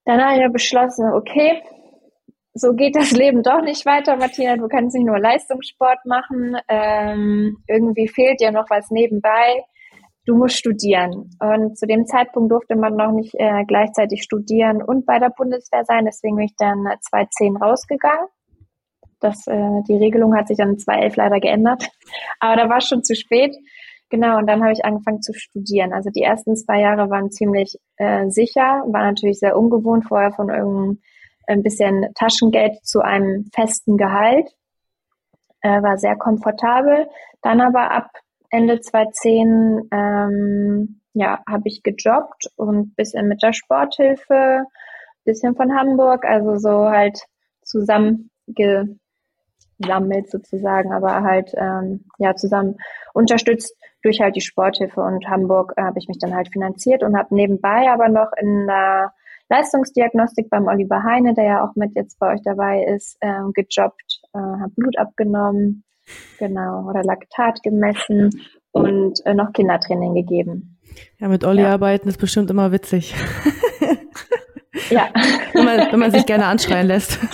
Dann habe ich ja beschlossen, okay, so geht das <laughs> Leben doch nicht weiter, Martina. Du kannst nicht nur Leistungssport machen. Ähm, irgendwie fehlt dir noch was nebenbei. Du musst studieren. Und zu dem Zeitpunkt durfte man noch nicht äh, gleichzeitig studieren und bei der Bundeswehr sein. Deswegen bin ich dann 2010 rausgegangen. Das, äh, die Regelung hat sich dann 2011 leider geändert. <laughs> Aber da war es schon zu spät. Genau, und dann habe ich angefangen zu studieren. Also die ersten zwei Jahre waren ziemlich äh, sicher, war natürlich sehr ungewohnt, vorher von irgendeinem ein bisschen Taschengeld zu einem festen Gehalt. Äh, war sehr komfortabel. Dann aber ab Ende 2010 ähm, ja, habe ich gejobbt und bisschen mit der Sporthilfe, bisschen von Hamburg, also so halt zusammengesammelt sozusagen, aber halt ähm, ja zusammen unterstützt durch halt die Sporthilfe und Hamburg äh, habe ich mich dann halt finanziert und habe nebenbei aber noch in der Leistungsdiagnostik beim Oliver Heine, der ja auch mit jetzt bei euch dabei ist, äh, gejobbt, äh, habe Blut abgenommen, genau, oder Laktat gemessen und äh, noch Kindertraining gegeben. Ja, mit Olli ja. arbeiten ist bestimmt immer witzig. <laughs> Ja. wenn, man, wenn man sich gerne anschreien lässt. <laughs>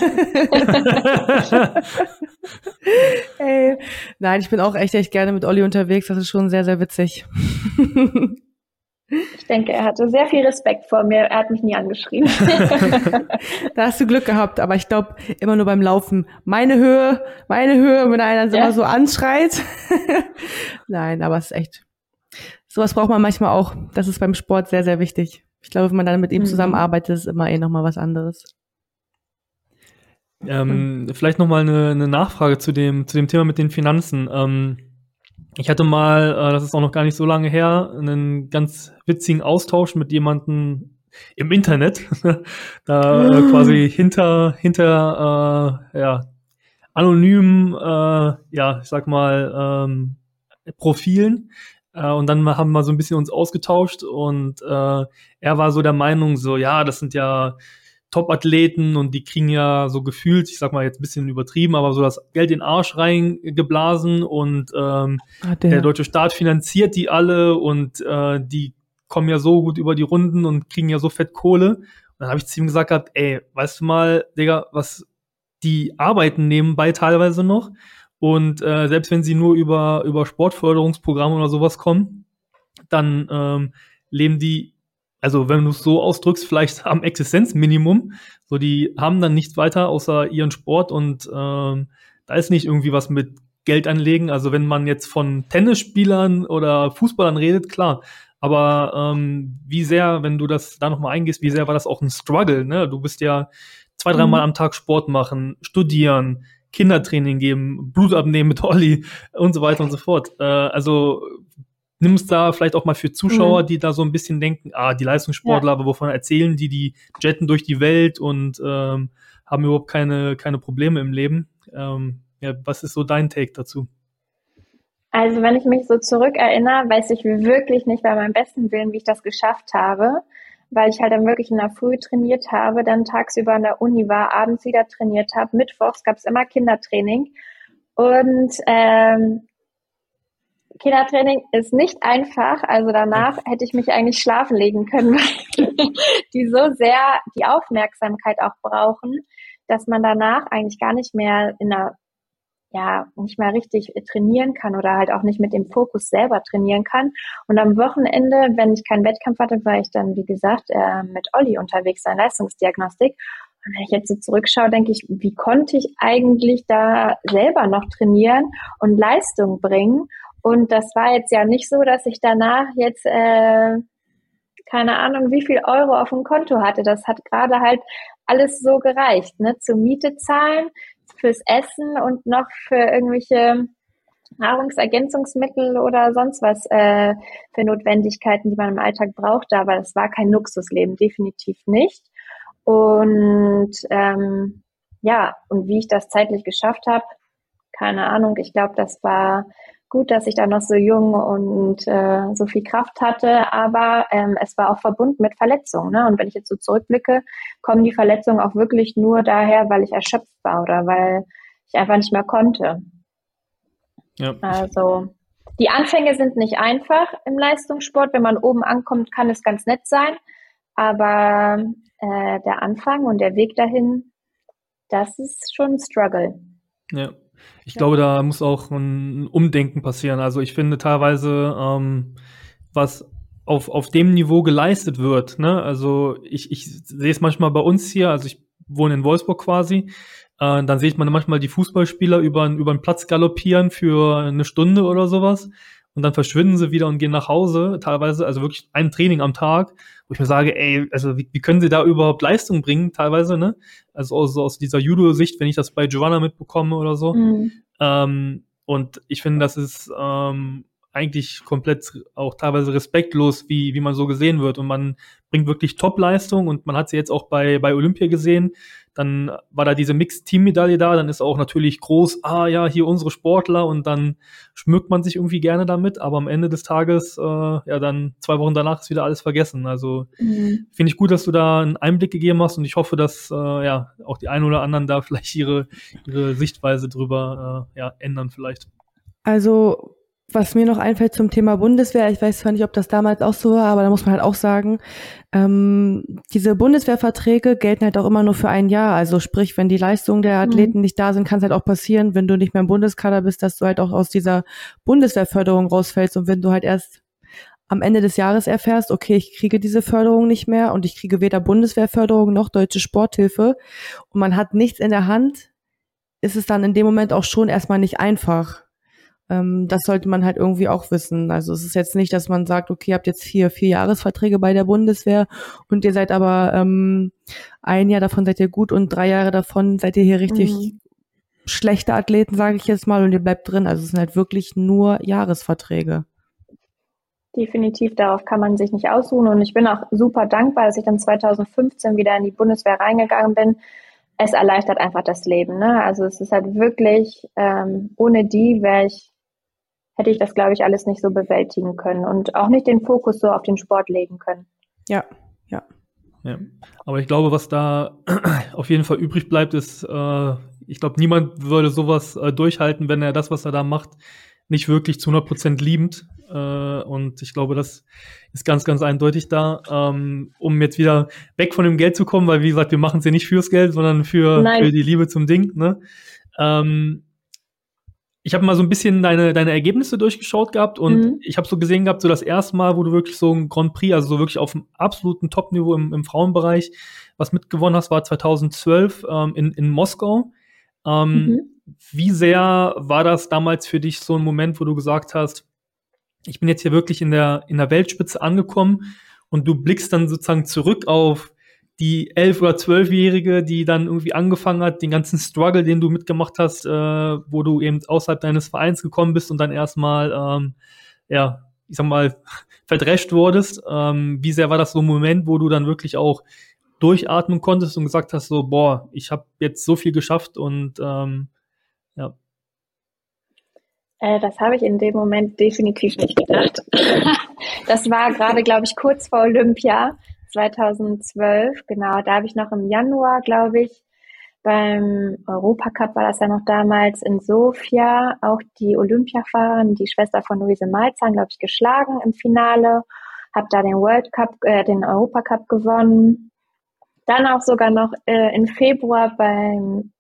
hey. Nein, ich bin auch echt, echt gerne mit Olli unterwegs. Das ist schon sehr, sehr witzig. <laughs> Ich denke, er hatte sehr viel Respekt vor mir. Er hat mich nie angeschrien. <laughs> da hast du Glück gehabt, aber ich glaube immer nur beim Laufen. Meine Höhe, meine Höhe, wenn einer ja. immer so anschreit. <laughs> Nein, aber es ist echt. Sowas braucht man manchmal auch. Das ist beim Sport sehr, sehr wichtig. Ich glaube, wenn man dann mit ihm mhm. zusammenarbeitet, ist immer eh nochmal was anderes. Ähm, vielleicht nochmal eine, eine Nachfrage zu dem, zu dem Thema mit den Finanzen. Ähm, ich hatte mal, äh, das ist auch noch gar nicht so lange her, einen ganz witzigen Austausch mit jemandem im Internet, <laughs> da äh, quasi hinter hinter äh, ja anonymen, äh, ja ich sag mal ähm, Profilen. Äh, und dann haben wir so ein bisschen uns ausgetauscht und äh, er war so der Meinung so ja das sind ja Top-Athleten und die kriegen ja so gefühlt, ich sag mal jetzt ein bisschen übertrieben, aber so das Geld in den Arsch reingeblasen und ähm, ah, der. der. deutsche Staat finanziert die alle und äh, die kommen ja so gut über die Runden und kriegen ja so fett Kohle. Und dann habe ich zu ihm gesagt gehabt, ey, weißt du mal, Digga, was die arbeiten nebenbei teilweise noch und äh, selbst wenn sie nur über, über Sportförderungsprogramme oder sowas kommen, dann ähm, leben die also wenn du es so ausdrückst, vielleicht <laughs> am Existenzminimum. So, die haben dann nichts weiter außer ihren Sport und ähm, da ist nicht irgendwie was mit Geld anlegen. Also wenn man jetzt von Tennisspielern oder Fußballern redet, klar. Aber ähm, wie sehr, wenn du das da nochmal eingehst, wie sehr war das auch ein Struggle? Ne? Du bist ja zwei, dreimal mhm. am Tag Sport machen, studieren, Kindertraining geben, Blut abnehmen mit Olli <laughs> und so weiter und so fort. Äh, also nimm es da vielleicht auch mal für Zuschauer, mhm. die da so ein bisschen denken, ah, die Leistungssportler, ja. aber wovon erzählen die, die jetten durch die Welt und ähm, haben überhaupt keine, keine Probleme im Leben. Ähm, ja, was ist so dein Take dazu? Also wenn ich mich so zurückerinnere, weiß ich wirklich nicht bei meinem besten Willen, wie ich das geschafft habe, weil ich halt dann wirklich in der Früh trainiert habe, dann tagsüber in der Uni war, abends wieder trainiert habe. Mittwochs gab es immer Kindertraining und ähm, Kindertraining ist nicht einfach. Also danach hätte ich mich eigentlich schlafen legen können, <laughs> weil die so sehr die Aufmerksamkeit auch brauchen, dass man danach eigentlich gar nicht mehr in der ja nicht mehr richtig trainieren kann oder halt auch nicht mit dem Fokus selber trainieren kann. Und am Wochenende, wenn ich keinen Wettkampf hatte, war ich dann, wie gesagt, äh, mit Olli unterwegs, sein Leistungsdiagnostik. Und wenn ich jetzt so zurückschaue, denke ich, wie konnte ich eigentlich da selber noch trainieren und Leistung bringen? Und das war jetzt ja nicht so, dass ich danach jetzt äh, keine Ahnung, wie viel Euro auf dem Konto hatte. Das hat gerade halt alles so gereicht, ne? Zur Miete zahlen, fürs Essen und noch für irgendwelche Nahrungsergänzungsmittel oder sonst was äh, für Notwendigkeiten, die man im Alltag brauchte. Aber das war kein Luxusleben, definitiv nicht. Und ähm, ja, und wie ich das zeitlich geschafft habe, keine Ahnung. Ich glaube, das war gut, dass ich da noch so jung und äh, so viel Kraft hatte, aber ähm, es war auch verbunden mit Verletzungen. Ne? Und wenn ich jetzt so zurückblicke, kommen die Verletzungen auch wirklich nur daher, weil ich erschöpft war oder weil ich einfach nicht mehr konnte. Ja. Also die Anfänge sind nicht einfach im Leistungssport. Wenn man oben ankommt, kann es ganz nett sein, aber äh, der Anfang und der Weg dahin, das ist schon ein Struggle. Ja. Ich ja. glaube, da muss auch ein Umdenken passieren. Also ich finde teilweise, ähm, was auf, auf dem Niveau geleistet wird, ne? Also ich, ich sehe es manchmal bei uns hier, also ich wohne in Wolfsburg quasi, äh, dann sehe ich manchmal die Fußballspieler über, über den Platz galoppieren für eine Stunde oder sowas und dann verschwinden sie wieder und gehen nach Hause, teilweise, also wirklich ein Training am Tag, wo ich mir sage, ey, also wie, wie können sie da überhaupt Leistung bringen, teilweise, ne? Also aus, aus dieser Judo-Sicht, wenn ich das bei Giovanna mitbekomme oder so. Mhm. Ähm, und ich finde, das ist ähm, eigentlich komplett auch teilweise respektlos, wie, wie man so gesehen wird. Und man bringt wirklich Top-Leistung und man hat sie jetzt auch bei, bei Olympia gesehen. Dann war da diese Mixed-Team-Medaille da, dann ist auch natürlich groß, ah ja, hier unsere Sportler und dann schmückt man sich irgendwie gerne damit, aber am Ende des Tages, äh, ja, dann zwei Wochen danach ist wieder alles vergessen. Also mhm. finde ich gut, dass du da einen Einblick gegeben hast und ich hoffe, dass äh, ja auch die einen oder anderen da <laughs> vielleicht ihre, ihre Sichtweise drüber äh, ja, ändern vielleicht. Also was mir noch einfällt zum Thema Bundeswehr, ich weiß zwar nicht, ob das damals auch so war, aber da muss man halt auch sagen, ähm, diese Bundeswehrverträge gelten halt auch immer nur für ein Jahr. Also sprich, wenn die Leistungen der Athleten mhm. nicht da sind, kann es halt auch passieren, wenn du nicht mehr im Bundeskader bist, dass du halt auch aus dieser Bundeswehrförderung rausfällst und wenn du halt erst am Ende des Jahres erfährst, okay, ich kriege diese Förderung nicht mehr und ich kriege weder Bundeswehrförderung noch deutsche Sporthilfe und man hat nichts in der Hand, ist es dann in dem Moment auch schon erstmal nicht einfach. Ähm, das sollte man halt irgendwie auch wissen. Also es ist jetzt nicht, dass man sagt, okay, ihr habt jetzt vier, vier Jahresverträge bei der Bundeswehr und ihr seid aber ähm, ein Jahr davon seid ihr gut und drei Jahre davon seid ihr hier richtig mhm. schlechte Athleten, sage ich jetzt mal, und ihr bleibt drin. Also es sind halt wirklich nur Jahresverträge. Definitiv, darauf kann man sich nicht ausruhen. Und ich bin auch super dankbar, dass ich dann 2015 wieder in die Bundeswehr reingegangen bin. Es erleichtert einfach das Leben. Ne? Also es ist halt wirklich, ähm, ohne die wäre ich hätte ich das, glaube ich, alles nicht so bewältigen können und auch nicht den Fokus so auf den Sport legen können. Ja, ja. Ja, aber ich glaube, was da <clears throat> auf jeden Fall übrig bleibt, ist, äh, ich glaube, niemand würde sowas äh, durchhalten, wenn er das, was er da macht, nicht wirklich zu 100 Prozent liebend. Äh, und ich glaube, das ist ganz, ganz eindeutig da, ähm, um jetzt wieder weg von dem Geld zu kommen, weil wie gesagt, wir machen es ja nicht fürs Geld, sondern für, für die Liebe zum Ding. Ne? Ähm, ich habe mal so ein bisschen deine, deine Ergebnisse durchgeschaut gehabt und mhm. ich habe so gesehen gehabt, so das erste Mal, wo du wirklich so ein Grand Prix, also so wirklich auf dem absoluten Top-Niveau im, im Frauenbereich was mitgewonnen hast, war 2012 ähm, in, in Moskau. Ähm, mhm. Wie sehr war das damals für dich so ein Moment, wo du gesagt hast, ich bin jetzt hier wirklich in der, in der Weltspitze angekommen und du blickst dann sozusagen zurück auf die elf- oder zwölfjährige, die dann irgendwie angefangen hat, den ganzen Struggle, den du mitgemacht hast, äh, wo du eben außerhalb deines Vereins gekommen bist und dann erstmal ähm, ja ich sag mal, <laughs> verdrescht wurdest. Ähm, wie sehr war das so ein Moment, wo du dann wirklich auch durchatmen konntest und gesagt hast, so, boah, ich habe jetzt so viel geschafft und ähm, ja. Äh, das habe ich in dem Moment definitiv nicht gedacht. <laughs> das war gerade, glaube ich, kurz vor Olympia 2012. Genau, da habe ich noch im Januar, glaube ich, beim Europacup war das ja noch damals in Sofia, auch die Olympiafahrerin, die Schwester von Luise Malzahn, glaube ich, geschlagen im Finale. Habe da den World Cup, äh, den Europacup gewonnen. Dann auch sogar noch äh, im Februar beim,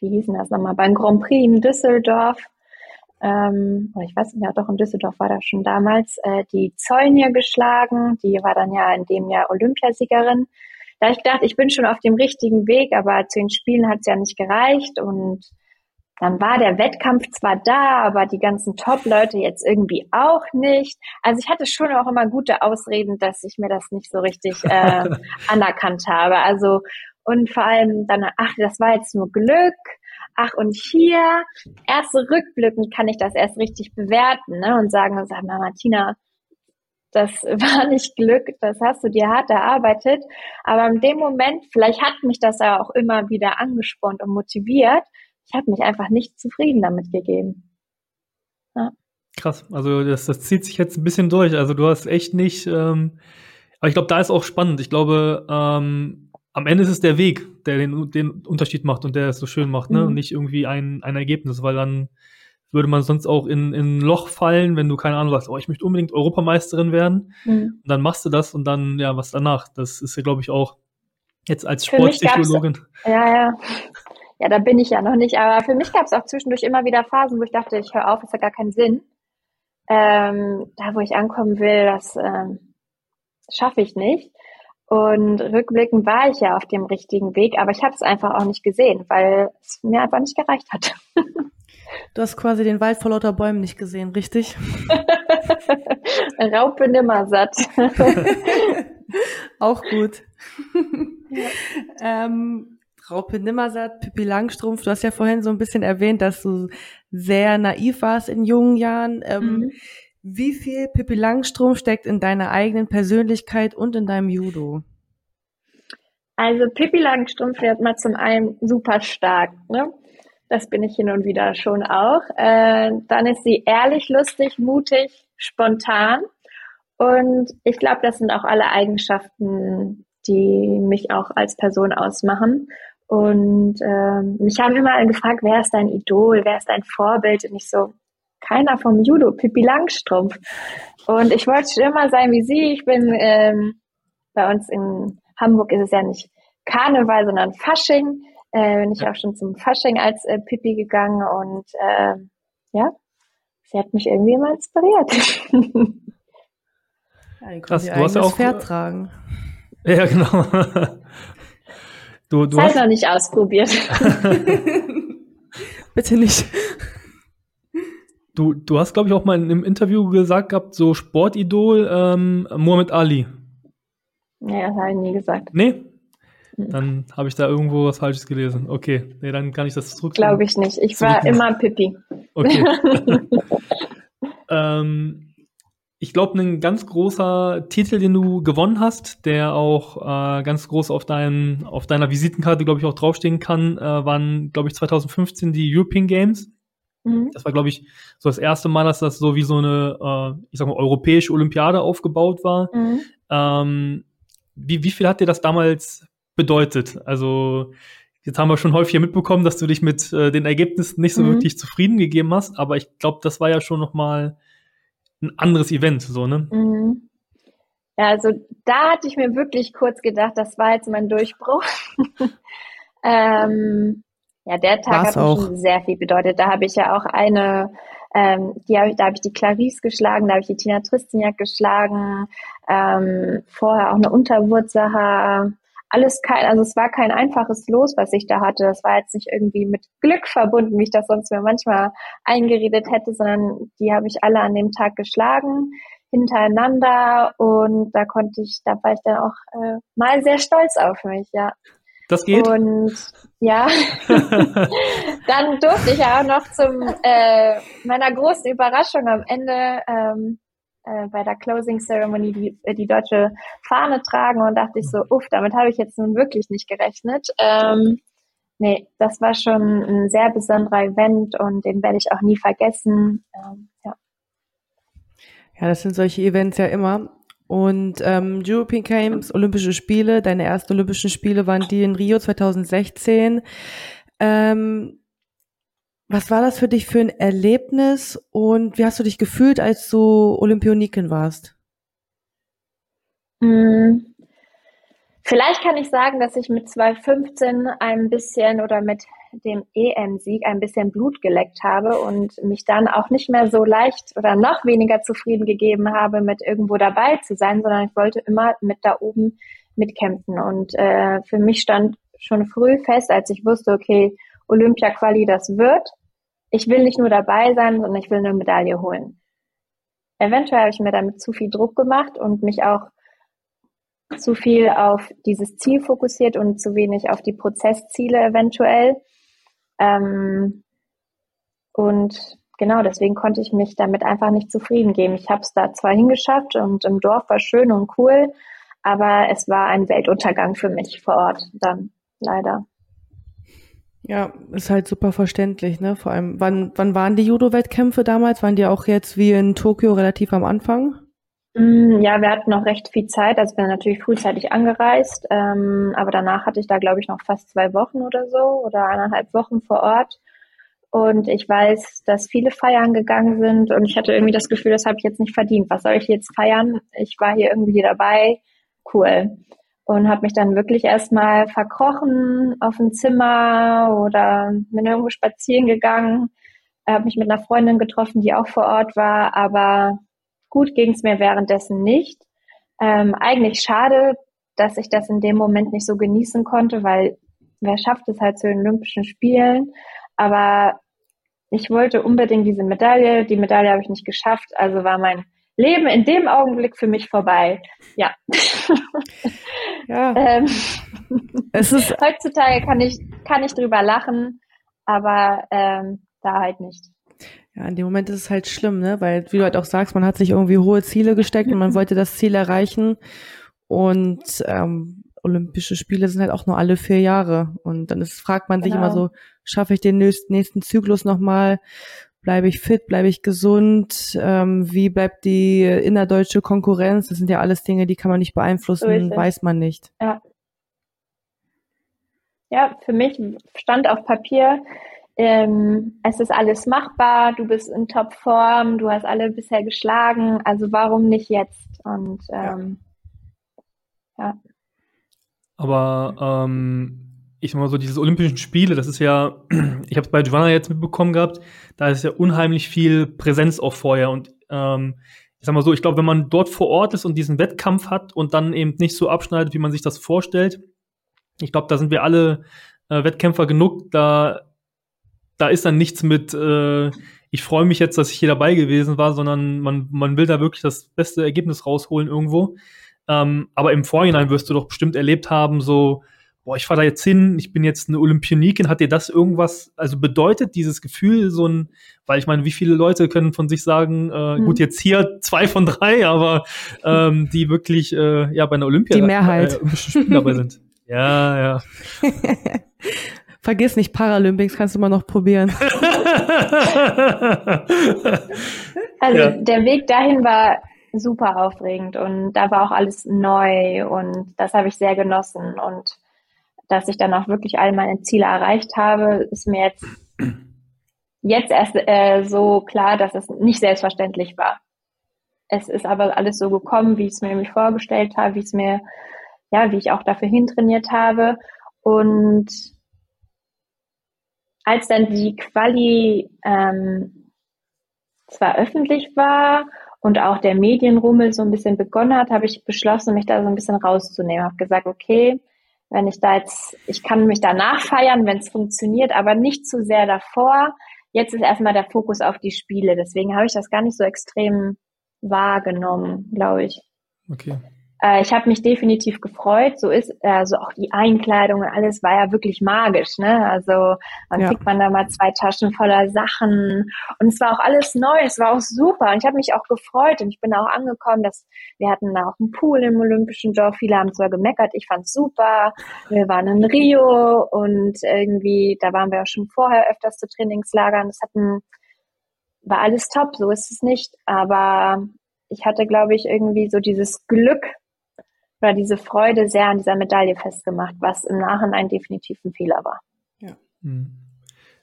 wie hieß denn das nochmal, beim Grand Prix in Düsseldorf ähm, oder ich weiß nicht, ja doch in Düsseldorf war das schon damals, äh, die Zäunier geschlagen. Die war dann ja in dem Jahr Olympiasiegerin. Da ich gedacht, ich bin schon auf dem richtigen Weg, aber zu den Spielen hat es ja nicht gereicht und dann war der Wettkampf zwar da, aber die ganzen Top-Leute jetzt irgendwie auch nicht. Also ich hatte schon auch immer gute Ausreden, dass ich mir das nicht so richtig äh, <laughs> anerkannt habe. Also und vor allem dann, ach, das war jetzt nur Glück ach und hier, erst rückblickend kann ich das erst richtig bewerten ne? und sagen, sag mal, Martina, das <laughs> war nicht Glück, das hast du dir hart erarbeitet. Aber in dem Moment, vielleicht hat mich das ja auch immer wieder angespornt und motiviert. Ich habe mich einfach nicht zufrieden damit gegeben. Ja. Krass, also das, das zieht sich jetzt ein bisschen durch. Also du hast echt nicht, ähm, aber ich glaube, da ist auch spannend. Ich glaube, ähm, am Ende ist es der Weg, der den, den Unterschied macht und der es so schön macht, ne? Mhm. Und nicht irgendwie ein, ein Ergebnis, weil dann würde man sonst auch in, in ein Loch fallen, wenn du keine Ahnung sagst, oh, ich möchte unbedingt Europameisterin werden. Mhm. Und dann machst du das und dann, ja, was danach? Das ist ja, glaube ich, auch jetzt als Sportpsychologin. Ja, ja. Ja, da bin ich ja noch nicht. Aber für mich gab es auch zwischendurch immer wieder Phasen, wo ich dachte, ich höre auf, ist ja gar keinen Sinn. Ähm, da, wo ich ankommen will, das ähm, schaffe ich nicht. Und rückblickend war ich ja auf dem richtigen Weg, aber ich habe es einfach auch nicht gesehen, weil es mir einfach nicht gereicht hat. <laughs> Du hast quasi den Wald vor lauter Bäumen nicht gesehen, richtig? <laughs> Raupe nimmer satt. <laughs> auch gut. Ja. ähm, Raupe Nimmersatt, Pippi Langstrumpf, du hast ja vorhin so ein bisschen erwähnt, dass du sehr naiv warst in jungen Jahren. Ähm, mhm. Wie viel Pippi Langstrumpf steckt in deiner eigenen Persönlichkeit und in deinem Judo? Also Pippi Langstrumpf wird mal zum einen super stark. Ne? Das bin ich hin und wieder schon auch. Äh, dann ist sie ehrlich, lustig, mutig, spontan. Und ich glaube, das sind auch alle Eigenschaften, die mich auch als Person ausmachen. Und äh, mich haben immer gefragt, wer ist dein Idol, wer ist dein Vorbild? Und ich so, keiner vom Judo, Pippi Langstrumpf. Und ich wollte schon immer sein wie sie. Ich bin ähm, bei uns in Hamburg ist es ja nicht Karneval, sondern Fasching. Äh, bin ich auch schon zum Fasching als äh, Pippi gegangen und äh, ja, sie hat mich irgendwie immer inspiriert. Ja, Krass, du hast ja auch Pferd tragen. Ja, genau. du, du hast noch nicht ausprobiert. <laughs> <laughs> Bitte nicht. Du, du hast, glaube ich, auch mal in einem Interview gesagt gehabt, so Sportidol ähm, Muhammad Ali. Nee, das habe ich nie gesagt. Nee? Mhm. Dann habe ich da irgendwo was Falsches gelesen. Okay, nee, dann kann ich das zurück. Glaube ich nicht. Ich war immer Pippi. Okay. <laughs> ähm, ich glaube, ein ganz großer Titel, den du gewonnen hast, der auch äh, ganz groß auf, dein, auf deiner Visitenkarte, glaube ich, auch draufstehen kann, äh, waren, glaube ich, 2015 die European Games. Mhm. Das war, glaube ich, so das erste Mal, dass das so wie so eine, äh, ich sag mal, europäische Olympiade aufgebaut war. Mhm. Ähm, wie, wie viel hat dir das damals bedeutet? Also, jetzt haben wir schon häufiger mitbekommen, dass du dich mit äh, den Ergebnissen nicht so mhm. wirklich zufrieden gegeben hast, aber ich glaube, das war ja schon noch mal ein anderes Event, so, ne? Mhm. Ja, also da hatte ich mir wirklich kurz gedacht, das war jetzt mein Durchbruch. <laughs> ähm, ja, der Tag War's hat mir schon sehr viel bedeutet. Da habe ich ja auch eine, ähm, die hab ich, da habe ich die Clarice geschlagen, da habe ich die Tina Tristiniak geschlagen, ähm, vorher auch eine Unterwurzacher. Alles kein, also es war kein einfaches Los, was ich da hatte. Das war jetzt nicht irgendwie mit Glück verbunden, wie ich das sonst mir manchmal eingeredet hätte, sondern die habe ich alle an dem Tag geschlagen hintereinander und da konnte ich, da war ich dann auch äh, mal sehr stolz auf mich, ja. Das geht. Und ja, <laughs> <laughs> dann durfte ich ja auch noch zum äh, meiner großen Überraschung am Ende ähm, äh, bei der Closing Ceremony die, äh, die deutsche Fahne tragen und dachte ich so, uff, damit habe ich jetzt nun wirklich nicht gerechnet. Ähm, nee, das war schon ein sehr besonderer Event und den werde ich auch nie vergessen. Ähm, ja. ja, das sind solche Events ja immer. Und ähm, European Games, Olympische Spiele, deine ersten Olympischen Spiele waren die in Rio 2016. Ähm, was war das für dich für ein Erlebnis und wie hast du dich gefühlt, als du Olympioniken warst? Hm. Vielleicht kann ich sagen, dass ich mit 2015 ein bisschen oder mit dem EM-Sieg ein bisschen Blut geleckt habe und mich dann auch nicht mehr so leicht oder noch weniger zufrieden gegeben habe, mit irgendwo dabei zu sein, sondern ich wollte immer mit da oben mitkämpfen. Und äh, für mich stand schon früh fest, als ich wusste, okay, Olympia-Quali, das wird. Ich will nicht nur dabei sein, sondern ich will eine Medaille holen. Eventuell habe ich mir damit zu viel Druck gemacht und mich auch zu viel auf dieses Ziel fokussiert und zu wenig auf die Prozessziele eventuell. Ähm, und genau deswegen konnte ich mich damit einfach nicht zufrieden geben. Ich habe es da zwar hingeschafft und im Dorf war schön und cool, aber es war ein Weltuntergang für mich vor Ort dann leider. Ja, ist halt super verständlich, ne? Vor allem, wann, wann waren die Judo-Wettkämpfe damals? Waren die auch jetzt wie in Tokio relativ am Anfang? Mm, ja, wir hatten noch recht viel Zeit. Also bin natürlich frühzeitig angereist, ähm, aber danach hatte ich da, glaube ich, noch fast zwei Wochen oder so oder eineinhalb Wochen vor Ort. Und ich weiß, dass viele feiern gegangen sind und ich hatte irgendwie das Gefühl, das habe ich jetzt nicht verdient. Was soll ich jetzt feiern? Ich war hier irgendwie dabei. Cool und habe mich dann wirklich erstmal verkrochen auf dem Zimmer oder bin irgendwo spazieren gegangen, habe mich mit einer Freundin getroffen, die auch vor Ort war, aber gut ging es mir währenddessen nicht. Ähm, eigentlich schade, dass ich das in dem Moment nicht so genießen konnte, weil wer schafft es halt zu den Olympischen Spielen, aber ich wollte unbedingt diese Medaille, die Medaille habe ich nicht geschafft, also war mein Leben in dem Augenblick für mich vorbei. Ja. <laughs> ja. <laughs> ähm, Heutzutage kann ich, kann ich drüber lachen, aber ähm, da halt nicht. Ja, in dem Moment ist es halt schlimm, ne? Weil, wie du halt auch sagst, man hat sich irgendwie hohe Ziele gesteckt und man wollte das Ziel erreichen. Und ähm, Olympische Spiele sind halt auch nur alle vier Jahre. Und dann ist, fragt man sich genau. immer so, schaffe ich den nächsten Zyklus nochmal? bleibe ich fit, bleibe ich gesund, ähm, wie bleibt die innerdeutsche Konkurrenz, das sind ja alles Dinge, die kann man nicht beeinflussen, so weiß man nicht. Ja. ja, für mich stand auf Papier, ähm, es ist alles machbar, du bist in Topform, du hast alle bisher geschlagen, also warum nicht jetzt? Und ähm, ja. ja. Aber ähm, ich sag mal so, diese Olympischen Spiele, das ist ja, <clears throat> ich habe es bei Giovanna jetzt mitbekommen gehabt, da ist ja unheimlich viel Präsenz auch vorher. Und ähm, ich sag mal so, ich glaube, wenn man dort vor Ort ist und diesen Wettkampf hat und dann eben nicht so abschneidet, wie man sich das vorstellt, ich glaube, da sind wir alle äh, Wettkämpfer genug, da, da ist dann nichts mit, äh, ich freue mich jetzt, dass ich hier dabei gewesen war, sondern man, man will da wirklich das beste Ergebnis rausholen irgendwo. Ähm, aber im Vorhinein wirst du doch bestimmt erlebt haben, so, boah, ich fahre da jetzt hin, ich bin jetzt eine Olympionikin, hat dir das irgendwas, also bedeutet dieses Gefühl so ein, weil ich meine, wie viele Leute können von sich sagen, äh, mhm. gut, jetzt hier zwei von drei, aber ähm, die wirklich äh, ja bei einer Olympia die Mehrheit. Äh, dabei sind. <laughs> Ja, ja. <laughs> Vergiss nicht, Paralympics kannst du mal noch probieren. <laughs> also ja. der Weg dahin war super aufregend und da war auch alles neu und das habe ich sehr genossen und dass ich dann auch wirklich all meine Ziele erreicht habe, ist mir jetzt, jetzt erst äh, so klar, dass es nicht selbstverständlich war. Es ist aber alles so gekommen, wie ich es mir nämlich vorgestellt habe, wie es mir, ja, wie ich auch dafür hintrainiert habe. Und als dann die Quali ähm, zwar öffentlich war und auch der Medienrummel so ein bisschen begonnen hat, habe ich beschlossen, mich da so ein bisschen rauszunehmen. Habe gesagt, okay, wenn ich da jetzt, ich kann mich danach feiern, wenn es funktioniert, aber nicht zu sehr davor. Jetzt ist erstmal der Fokus auf die Spiele. Deswegen habe ich das gar nicht so extrem wahrgenommen, glaube ich. Okay. Äh, ich habe mich definitiv gefreut. So ist also auch die Einkleidung und alles war ja wirklich magisch. Ne? Also dann ja. kriegt man da mal zwei Taschen voller Sachen und es war auch alles neu. Es war auch super und ich habe mich auch gefreut und ich bin auch angekommen, dass wir hatten da auch einen Pool im Olympischen Dorf. Viele haben zwar gemeckert, ich fand's super. Wir waren in Rio und irgendwie da waren wir auch schon vorher öfters zu Trainingslagern. Das hatten war alles top. So ist es nicht, aber ich hatte, glaube ich, irgendwie so dieses Glück, oder diese Freude sehr an dieser Medaille festgemacht, was im Nachhinein definitiv ein Fehler war. Ja. Mhm.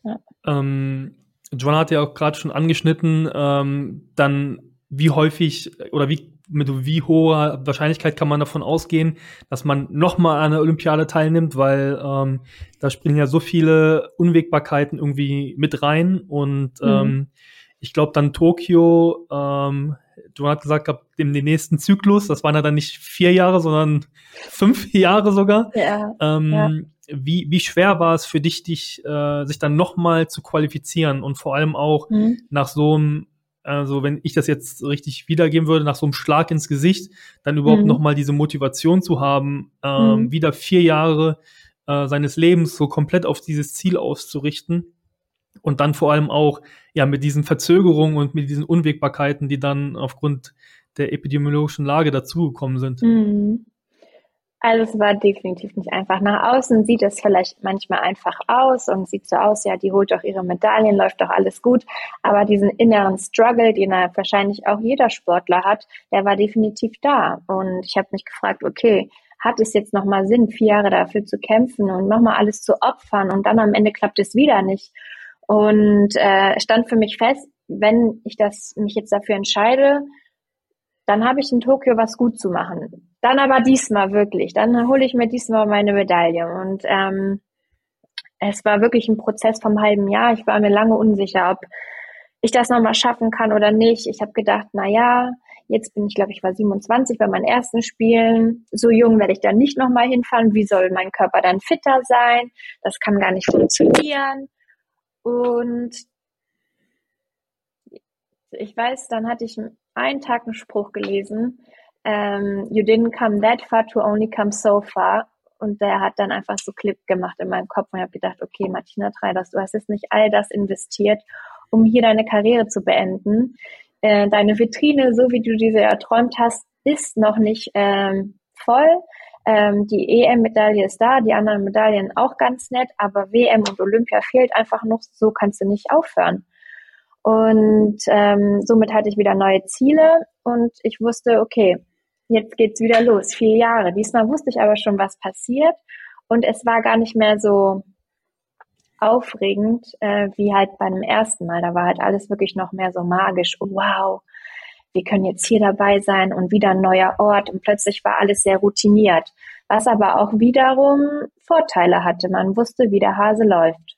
ja. Ähm, Joanna hat ja auch gerade schon angeschnitten, ähm, dann wie häufig oder wie mit wie hoher Wahrscheinlichkeit kann man davon ausgehen, dass man nochmal an der Olympiade teilnimmt, weil ähm, da spielen ja so viele Unwägbarkeiten irgendwie mit rein und mhm. ähm, ich glaube dann Tokio ähm, du hast gesagt, gehabt, dem den nächsten Zyklus, das waren ja dann nicht vier Jahre, sondern <laughs> fünf Jahre sogar. Ja, ähm, ja. Wie, wie schwer war es für dich, dich, äh, sich dann nochmal zu qualifizieren und vor allem auch mhm. nach so einem, also wenn ich das jetzt richtig wiedergeben würde, nach so einem Schlag ins Gesicht, dann überhaupt mhm. nochmal diese Motivation zu haben, ähm, mhm. wieder vier Jahre äh, seines Lebens so komplett auf dieses Ziel auszurichten und dann vor allem auch ja mit diesen Verzögerungen und mit diesen Unwägbarkeiten, die dann aufgrund der epidemiologischen Lage dazugekommen sind. Mhm. Also es war definitiv nicht einfach. Nach außen sieht es vielleicht manchmal einfach aus und sieht so aus, ja, die holt doch ihre Medaillen, läuft doch alles gut. Aber diesen inneren Struggle, den er wahrscheinlich auch jeder Sportler hat, der war definitiv da. Und ich habe mich gefragt, okay, hat es jetzt nochmal Sinn, vier Jahre dafür zu kämpfen und nochmal alles zu opfern und dann am Ende klappt es wieder nicht. Und äh, stand für mich fest, wenn ich das mich jetzt dafür entscheide, dann habe ich in Tokio was gut zu machen. Dann aber diesmal wirklich. Dann hole ich mir diesmal meine Medaille. Und ähm, es war wirklich ein Prozess vom halben Jahr. Ich war mir lange unsicher, ob ich das nochmal schaffen kann oder nicht. Ich habe gedacht, na ja, jetzt bin ich, glaube ich, war 27 bei meinen ersten Spielen. So jung werde ich dann nicht nochmal hinfahren. Wie soll mein Körper dann fitter sein? Das kann gar nicht funktionieren. Und ich weiß, dann hatte ich einen Tag einen Spruch gelesen, ähm, you didn't come that far to only come so far. Und der hat dann einfach so Clip gemacht in meinem Kopf und ich habe gedacht, okay, Martina Treiders, du hast jetzt nicht all das investiert, um hier deine Karriere zu beenden. Äh, deine Vitrine, so wie du diese erträumt hast, ist noch nicht ähm, voll. Ähm, die EM-Medaille ist da, die anderen Medaillen auch ganz nett, aber WM und Olympia fehlt einfach noch, so kannst du nicht aufhören. Und ähm, somit hatte ich wieder neue Ziele und ich wusste, okay, jetzt geht's wieder los, vier Jahre. Diesmal wusste ich aber schon, was passiert und es war gar nicht mehr so aufregend äh, wie halt beim ersten Mal. Da war halt alles wirklich noch mehr so magisch. wow, wir können jetzt hier dabei sein und wieder ein neuer Ort und plötzlich war alles sehr routiniert, was aber auch wiederum Vorteile hatte. Man wusste, wie der Hase läuft.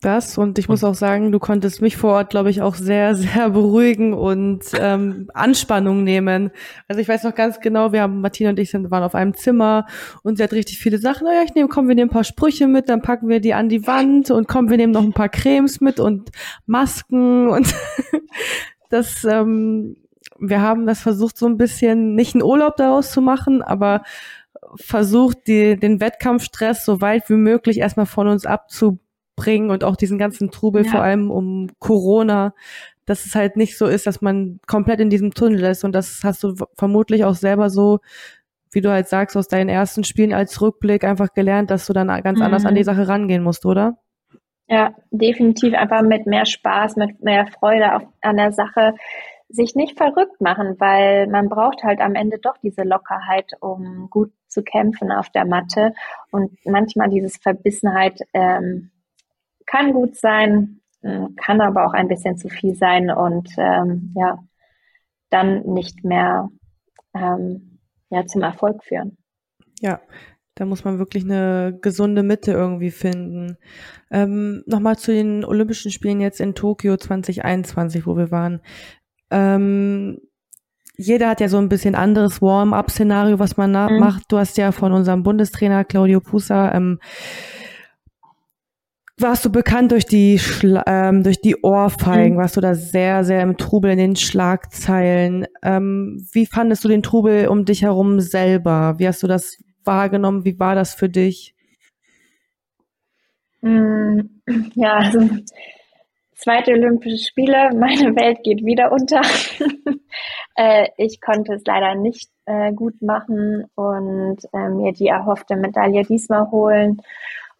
Das und ich muss auch sagen, du konntest mich vor Ort, glaube ich, auch sehr, sehr beruhigen und ähm, Anspannung nehmen. Also ich weiß noch ganz genau, wir haben Martina und ich sind, waren auf einem Zimmer und sie hat richtig viele Sachen. Naja, ich nehme, komm, wir nehmen ein paar Sprüche mit, dann packen wir die an die Wand und komm, wir nehmen noch ein paar Cremes mit und Masken und <laughs> dass ähm, wir haben das versucht, so ein bisschen nicht einen Urlaub daraus zu machen, aber versucht, die, den Wettkampfstress so weit wie möglich erstmal von uns abzubringen und auch diesen ganzen Trubel, ja. vor allem um Corona, dass es halt nicht so ist, dass man komplett in diesem Tunnel ist. Und das hast du vermutlich auch selber so, wie du halt sagst, aus deinen ersten Spielen als Rückblick einfach gelernt, dass du dann ganz mhm. anders an die mhm. Sache rangehen musst, oder? Ja, definitiv einfach mit mehr Spaß, mit mehr Freude auf, an der Sache sich nicht verrückt machen, weil man braucht halt am Ende doch diese Lockerheit, um gut zu kämpfen auf der Matte. Und manchmal dieses Verbissenheit ähm, kann gut sein, ähm, kann aber auch ein bisschen zu viel sein und ähm, ja, dann nicht mehr ähm, ja, zum Erfolg führen. Ja, da muss man wirklich eine gesunde Mitte irgendwie finden. Ähm, Nochmal zu den Olympischen Spielen jetzt in Tokio 2021, wo wir waren. Ähm, jeder hat ja so ein bisschen anderes Warm-up-Szenario, was man mhm. macht. Du hast ja von unserem Bundestrainer Claudio Pusa ähm, warst du bekannt durch die Schla ähm, durch die Ohrfeigen, mhm. warst du da sehr, sehr im Trubel in den Schlagzeilen. Ähm, wie fandest du den Trubel um dich herum selber? Wie hast du das wahrgenommen? Wie war das für dich? Mm, <clears throat> ja, also zweite Olympische Spiele, <laughs> meine Welt geht wieder unter. <laughs> äh, ich konnte es leider nicht äh, gut machen und äh, mir die erhoffte Medaille diesmal holen.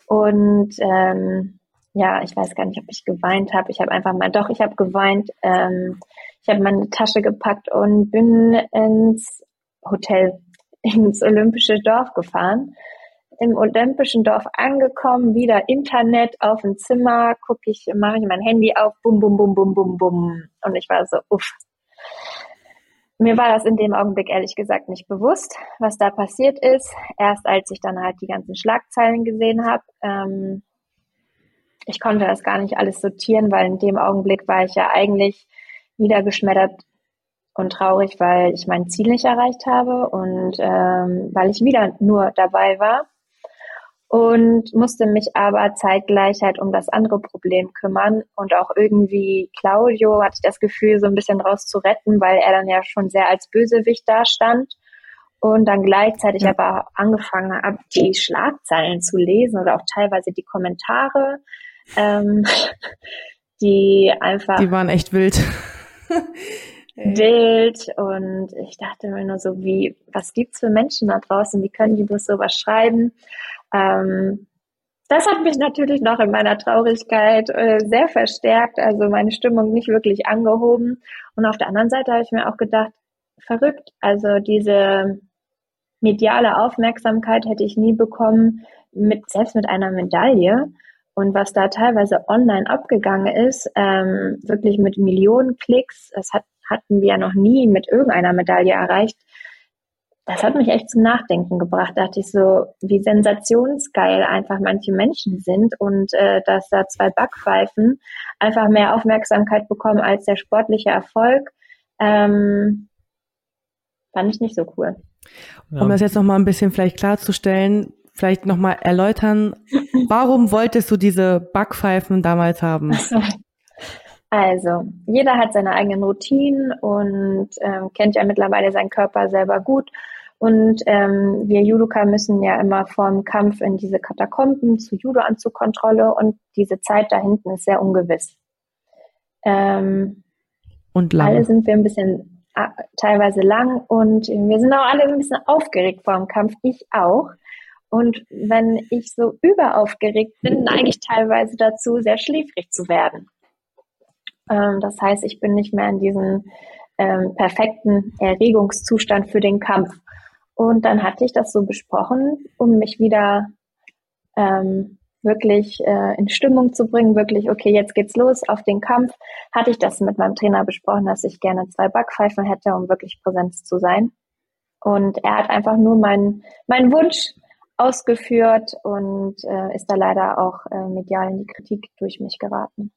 Und ähm, ja, ich weiß gar nicht, ob ich geweint habe. Ich habe einfach mal, doch, ich habe geweint. Ähm, ich habe meine Tasche gepackt und bin ins Hotel, ins Olympische Dorf gefahren. Im Olympischen Dorf angekommen, wieder Internet auf dem Zimmer, gucke ich, mache ich mein Handy auf, bum, bum, bum, bum, bum, bum. Und ich war so, uff, mir war das in dem Augenblick ehrlich gesagt nicht bewusst, was da passiert ist. Erst als ich dann halt die ganzen Schlagzeilen gesehen habe. Ähm, ich konnte das gar nicht alles sortieren, weil in dem Augenblick war ich ja eigentlich niedergeschmettert und traurig, weil ich mein Ziel nicht erreicht habe und ähm, weil ich wieder nur dabei war und musste mich aber zeitgleich halt um das andere Problem kümmern und auch irgendwie Claudio hatte ich das Gefühl, so ein bisschen raus zu retten, weil er dann ja schon sehr als Bösewicht dastand und dann gleichzeitig ja. aber angefangen habe, die Schlagzeilen zu lesen oder auch teilweise die Kommentare, ähm, <laughs> die einfach. Die waren echt wild. <laughs> wild und ich dachte mir nur so, wie, was gibt's für Menschen da draußen, wie können die bloß sowas schreiben? Ähm, das hat mich natürlich noch in meiner Traurigkeit äh, sehr verstärkt, also meine Stimmung nicht wirklich angehoben. Und auf der anderen Seite habe ich mir auch gedacht, verrückt, also diese mediale Aufmerksamkeit hätte ich nie bekommen, mit, selbst mit einer Medaille. Und was da teilweise online abgegangen ist, ähm, wirklich mit Millionen Klicks, das hat, hatten wir ja noch nie mit irgendeiner Medaille erreicht, das hat mich echt zum Nachdenken gebracht. Da dachte ich so, wie sensationsgeil einfach manche Menschen sind und äh, dass da zwei Backpfeifen einfach mehr Aufmerksamkeit bekommen als der sportliche Erfolg, ähm, fand ich nicht so cool. Ja. Um das jetzt nochmal ein bisschen vielleicht klarzustellen, vielleicht nochmal erläutern, <laughs> warum wolltest du diese Backpfeifen damals haben? Also, jeder hat seine eigenen Routinen und ähm, kennt ja mittlerweile seinen Körper selber gut. Und ähm, wir Judoka müssen ja immer vor dem Kampf in diese Katakomben zu Judo-Anzugkontrolle und diese Zeit da hinten ist sehr ungewiss. Ähm, und lang. Alle sind wir ein bisschen äh, teilweise lang und wir sind auch alle ein bisschen aufgeregt vor dem Kampf, ich auch. Und wenn ich so überaufgeregt bin, neige ich teilweise dazu, sehr schläfrig zu werden. Ähm, das heißt, ich bin nicht mehr in diesem ähm, perfekten Erregungszustand für den Kampf. Und dann hatte ich das so besprochen, um mich wieder ähm, wirklich äh, in Stimmung zu bringen, wirklich, okay, jetzt geht's los auf den Kampf, hatte ich das mit meinem Trainer besprochen, dass ich gerne zwei Backpfeifen hätte, um wirklich präsent zu sein. Und er hat einfach nur meinen mein Wunsch ausgeführt und äh, ist da leider auch äh, medial in die Kritik durch mich geraten.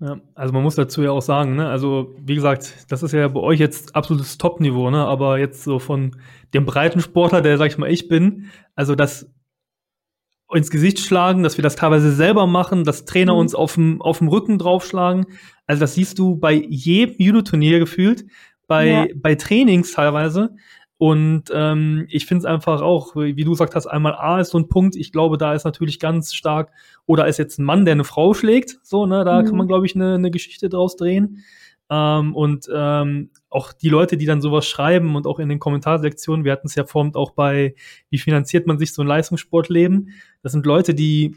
Ja, also man muss dazu ja auch sagen, ne, also wie gesagt, das ist ja bei euch jetzt absolutes Top-Niveau, ne, aber jetzt so von dem breiten Sportler, der sag ich mal ich bin, also das ins Gesicht schlagen, dass wir das teilweise selber machen, dass Trainer mhm. uns auf dem auf dem Rücken draufschlagen, also das siehst du bei jedem Judo-Turnier gefühlt, bei ja. bei Trainings teilweise, und ähm, ich finde es einfach auch, wie du gesagt hast, einmal A ist so ein Punkt. Ich glaube, da ist natürlich ganz stark, oder ist jetzt ein Mann, der eine Frau schlägt, so, ne, da mhm. kann man, glaube ich, eine, eine Geschichte draus drehen. Ähm, und ähm, auch die Leute, die dann sowas schreiben und auch in den Kommentarsektionen, wir hatten es ja formt auch bei, wie finanziert man sich so ein Leistungssportleben, das sind Leute, die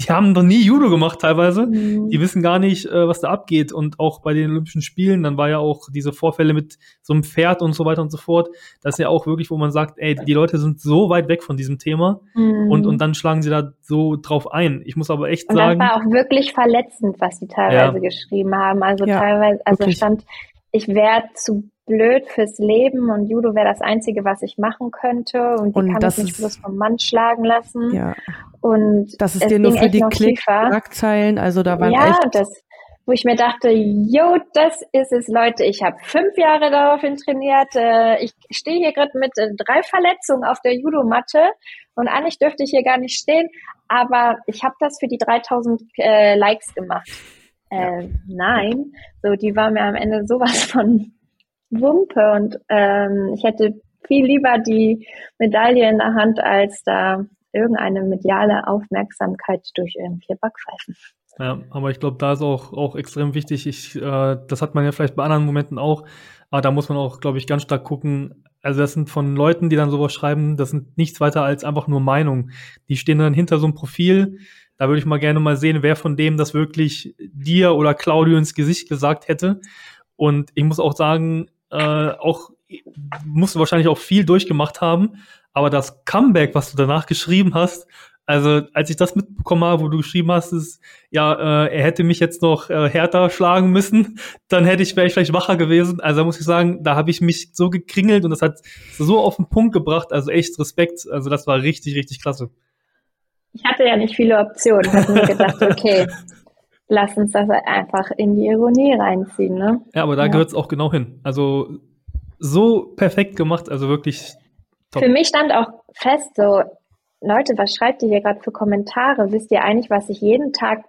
die haben noch nie Judo gemacht teilweise. Mhm. Die wissen gar nicht, äh, was da abgeht. Und auch bei den Olympischen Spielen, dann war ja auch diese Vorfälle mit so einem Pferd und so weiter und so fort. Das ist ja auch wirklich, wo man sagt, ey, die Leute sind so weit weg von diesem Thema mhm. und, und dann schlagen sie da so drauf ein. Ich muss aber echt und sagen. Das war auch wirklich verletzend, was die teilweise ja. geschrieben haben. Also ja, teilweise, also wirklich. stand, ich wäre zu blöd fürs Leben und Judo wäre das Einzige, was ich machen könnte und die und kann mich nicht bloß vom Mann schlagen lassen. Ja. Und das ist dir nur für die Klick-Schlagzeilen, also da waren ja, echt... das, wo ich mir dachte, jo, das ist es, Leute. Ich habe fünf Jahre daraufhin trainiert. Äh, ich stehe hier gerade mit äh, drei Verletzungen auf der Judomatte und eigentlich dürfte ich hier gar nicht stehen. aber ich habe das für die 3000 äh, Likes gemacht. Äh, nein, so die war mir am Ende sowas von Wumpe und ähm, ich hätte viel lieber die Medaille in der Hand, als da irgendeine mediale Aufmerksamkeit durch irgendwie Backpfeifen. Ja, aber ich glaube, da ist auch, auch extrem wichtig. Ich, äh, das hat man ja vielleicht bei anderen Momenten auch, aber da muss man auch, glaube ich, ganz stark gucken. Also das sind von Leuten, die dann sowas schreiben, das sind nichts weiter als einfach nur Meinungen. Die stehen dann hinter so einem Profil. Da würde ich mal gerne mal sehen, wer von dem das wirklich dir oder Claudio ins Gesicht gesagt hätte. Und ich muss auch sagen, äh, auch musst du wahrscheinlich auch viel durchgemacht haben, aber das Comeback, was du danach geschrieben hast, also als ich das mitbekommen habe, wo du geschrieben hast, ist, ja, äh, er hätte mich jetzt noch äh, härter schlagen müssen, <laughs> dann hätte ich, wäre ich vielleicht wacher gewesen. Also da muss ich sagen, da habe ich mich so gekringelt und das hat so auf den Punkt gebracht. Also echt Respekt. Also das war richtig, richtig klasse. Ich hatte ja nicht viele Optionen. Ich habe mir gedacht, okay, <laughs> lass uns das einfach in die Ironie reinziehen, ne? Ja, aber da ja. gehört es auch genau hin. Also so perfekt gemacht, also wirklich top. Für mich stand auch fest, so, Leute, was schreibt ihr hier gerade für Kommentare? Wisst ihr eigentlich, was ich jeden Tag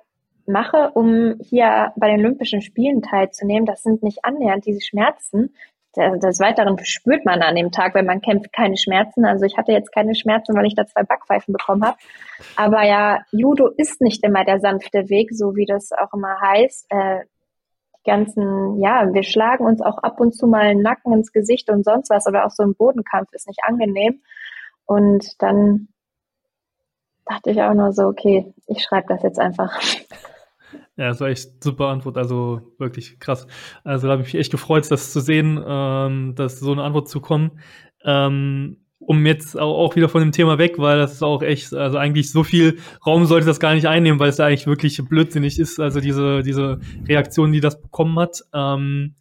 mache, um hier bei den Olympischen Spielen teilzunehmen? Das sind nicht annähernd diese Schmerzen. Des Weiteren spürt man an dem Tag, wenn man kämpft, keine Schmerzen. Also ich hatte jetzt keine Schmerzen, weil ich da zwei Backpfeifen bekommen habe. Aber ja, Judo ist nicht immer der sanfte Weg, so wie das auch immer heißt. Äh, die ganzen, ja, wir schlagen uns auch ab und zu mal einen Nacken ins Gesicht und sonst was oder auch so ein Bodenkampf ist nicht angenehm. Und dann dachte ich auch nur so, okay, ich schreibe das jetzt einfach. Ja, das war echt super Antwort, also wirklich krass. Also da habe ich mich echt gefreut, das zu sehen, ähm, dass so eine Antwort zu kommen. Ähm, um jetzt auch, wieder von dem Thema weg, weil das ist auch echt, also eigentlich so viel Raum sollte das gar nicht einnehmen, weil es da eigentlich wirklich blödsinnig ist, also diese, diese Reaktion, die das bekommen hat. Ähm,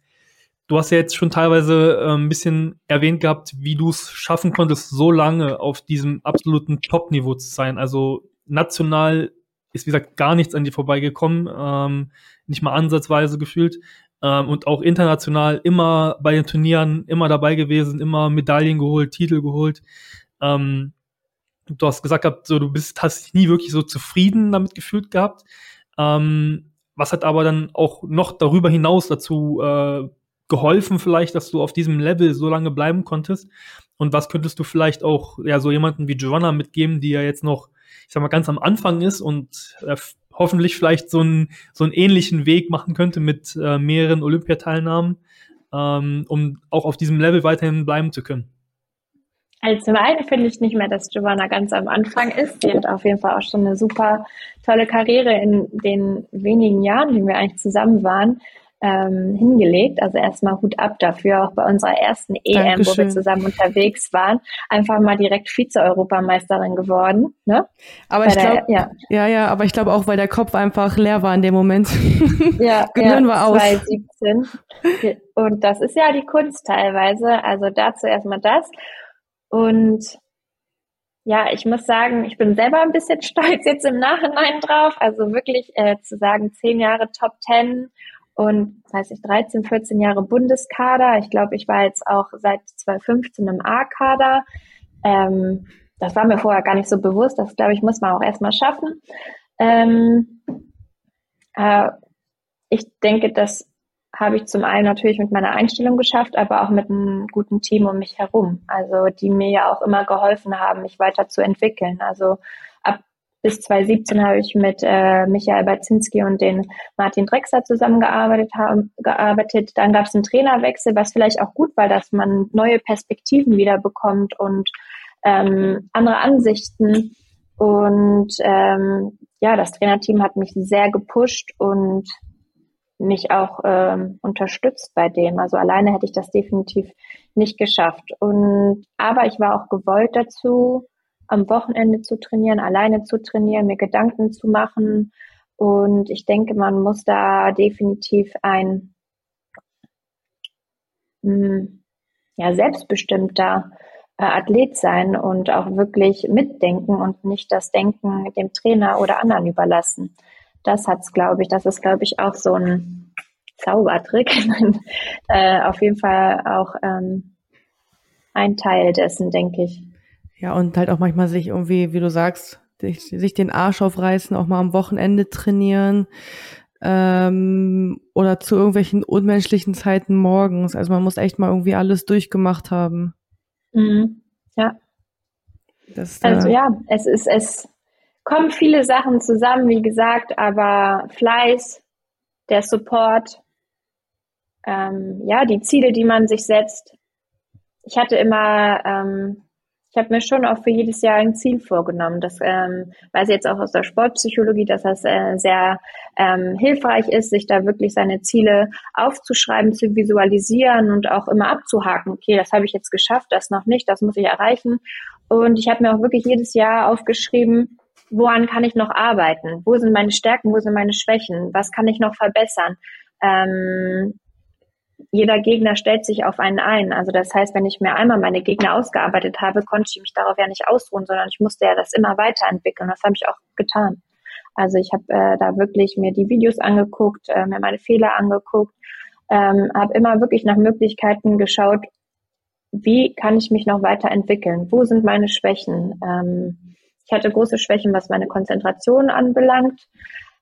Du hast ja jetzt schon teilweise äh, ein bisschen erwähnt gehabt, wie du es schaffen konntest, so lange auf diesem absoluten Top-Niveau zu sein. Also national ist, wie gesagt, gar nichts an dir vorbeigekommen, ähm, nicht mal ansatzweise gefühlt. Ähm, und auch international immer bei den Turnieren, immer dabei gewesen, immer Medaillen geholt, Titel geholt. Ähm, du hast gesagt gehabt, so du bist, hast dich nie wirklich so zufrieden damit gefühlt gehabt. Ähm, was hat aber dann auch noch darüber hinaus dazu äh, geholfen vielleicht, dass du auf diesem Level so lange bleiben konntest? Und was könntest du vielleicht auch ja so jemanden wie Joanna mitgeben, die ja jetzt noch, ich sag mal, ganz am Anfang ist und äh, hoffentlich vielleicht so einen so einen ähnlichen Weg machen könnte mit äh, mehreren Olympiateilnahmen, ähm, um auch auf diesem Level weiterhin bleiben zu können? Also zum einen finde ich nicht mehr, dass Giovanna ganz am Anfang ist. Sie hat auf jeden Fall auch schon eine super tolle Karriere in den wenigen Jahren, die wir eigentlich zusammen waren ähm, hingelegt. Also erstmal Hut ab dafür, auch bei unserer ersten EM, Dankeschön. wo wir zusammen unterwegs waren, einfach mal direkt Vize-Europameisterin geworden. Ne? Aber bei ich glaube, ja. ja, ja, aber ich glaube auch, weil der Kopf einfach leer war in dem Moment. <laughs> Ja, Gehirn ja, war aus. 2017. Und das ist ja die Kunst teilweise. Also dazu erstmal das. Und ja, ich muss sagen, ich bin selber ein bisschen <laughs> stolz jetzt im Nachhinein drauf. Also wirklich äh, zu sagen, zehn Jahre Top Ten und, weiß ich, 13, 14 Jahre Bundeskader. Ich glaube, ich war jetzt auch seit 2015 im A-Kader. Ähm, das war mir vorher gar nicht so bewusst. Das, glaube ich, muss man auch erstmal schaffen. Ähm, äh, ich denke, das habe ich zum einen natürlich mit meiner Einstellung geschafft, aber auch mit einem guten Team um mich herum. Also die mir ja auch immer geholfen haben, mich weiterzuentwickeln. Also bis 2017 habe ich mit äh, Michael Baczynski und den Martin Drexler zusammengearbeitet. Haben, gearbeitet. Dann gab es einen Trainerwechsel, was vielleicht auch gut war, dass man neue Perspektiven wieder bekommt und ähm, andere Ansichten. Und ähm, ja, das Trainerteam hat mich sehr gepusht und mich auch ähm, unterstützt bei dem. Also alleine hätte ich das definitiv nicht geschafft. Und aber ich war auch gewollt dazu, am Wochenende zu trainieren, alleine zu trainieren, mir Gedanken zu machen. Und ich denke, man muss da definitiv ein hm, ja, selbstbestimmter äh, Athlet sein und auch wirklich mitdenken und nicht das Denken dem Trainer oder anderen überlassen. Das hat's, glaube ich, das ist, glaube ich, auch so ein Zaubertrick. <laughs> äh, auf jeden Fall auch ähm, ein Teil dessen, denke ich. Ja, und halt auch manchmal sich irgendwie, wie du sagst, sich, sich den Arsch aufreißen, auch mal am Wochenende trainieren ähm, oder zu irgendwelchen unmenschlichen Zeiten morgens. Also man muss echt mal irgendwie alles durchgemacht haben. Mhm. Ja. Das, also ja, es ist, es kommen viele Sachen zusammen, wie gesagt, aber Fleiß, der Support, ähm, ja, die Ziele, die man sich setzt. Ich hatte immer ähm, ich habe mir schon auch für jedes Jahr ein Ziel vorgenommen. Das ähm, weiß ich jetzt auch aus der Sportpsychologie, dass das äh, sehr ähm, hilfreich ist, sich da wirklich seine Ziele aufzuschreiben, zu visualisieren und auch immer abzuhaken. Okay, das habe ich jetzt geschafft, das noch nicht, das muss ich erreichen. Und ich habe mir auch wirklich jedes Jahr aufgeschrieben, woran kann ich noch arbeiten? Wo sind meine Stärken? Wo sind meine Schwächen? Was kann ich noch verbessern? Ähm, jeder Gegner stellt sich auf einen ein. Also das heißt, wenn ich mir einmal meine Gegner ausgearbeitet habe, konnte ich mich darauf ja nicht ausruhen, sondern ich musste ja das immer weiterentwickeln. Das habe ich auch getan. Also ich habe äh, da wirklich mir die Videos angeguckt, äh, mir meine Fehler angeguckt, ähm, habe immer wirklich nach Möglichkeiten geschaut, wie kann ich mich noch weiterentwickeln? Wo sind meine Schwächen? Ähm, ich hatte große Schwächen, was meine Konzentration anbelangt.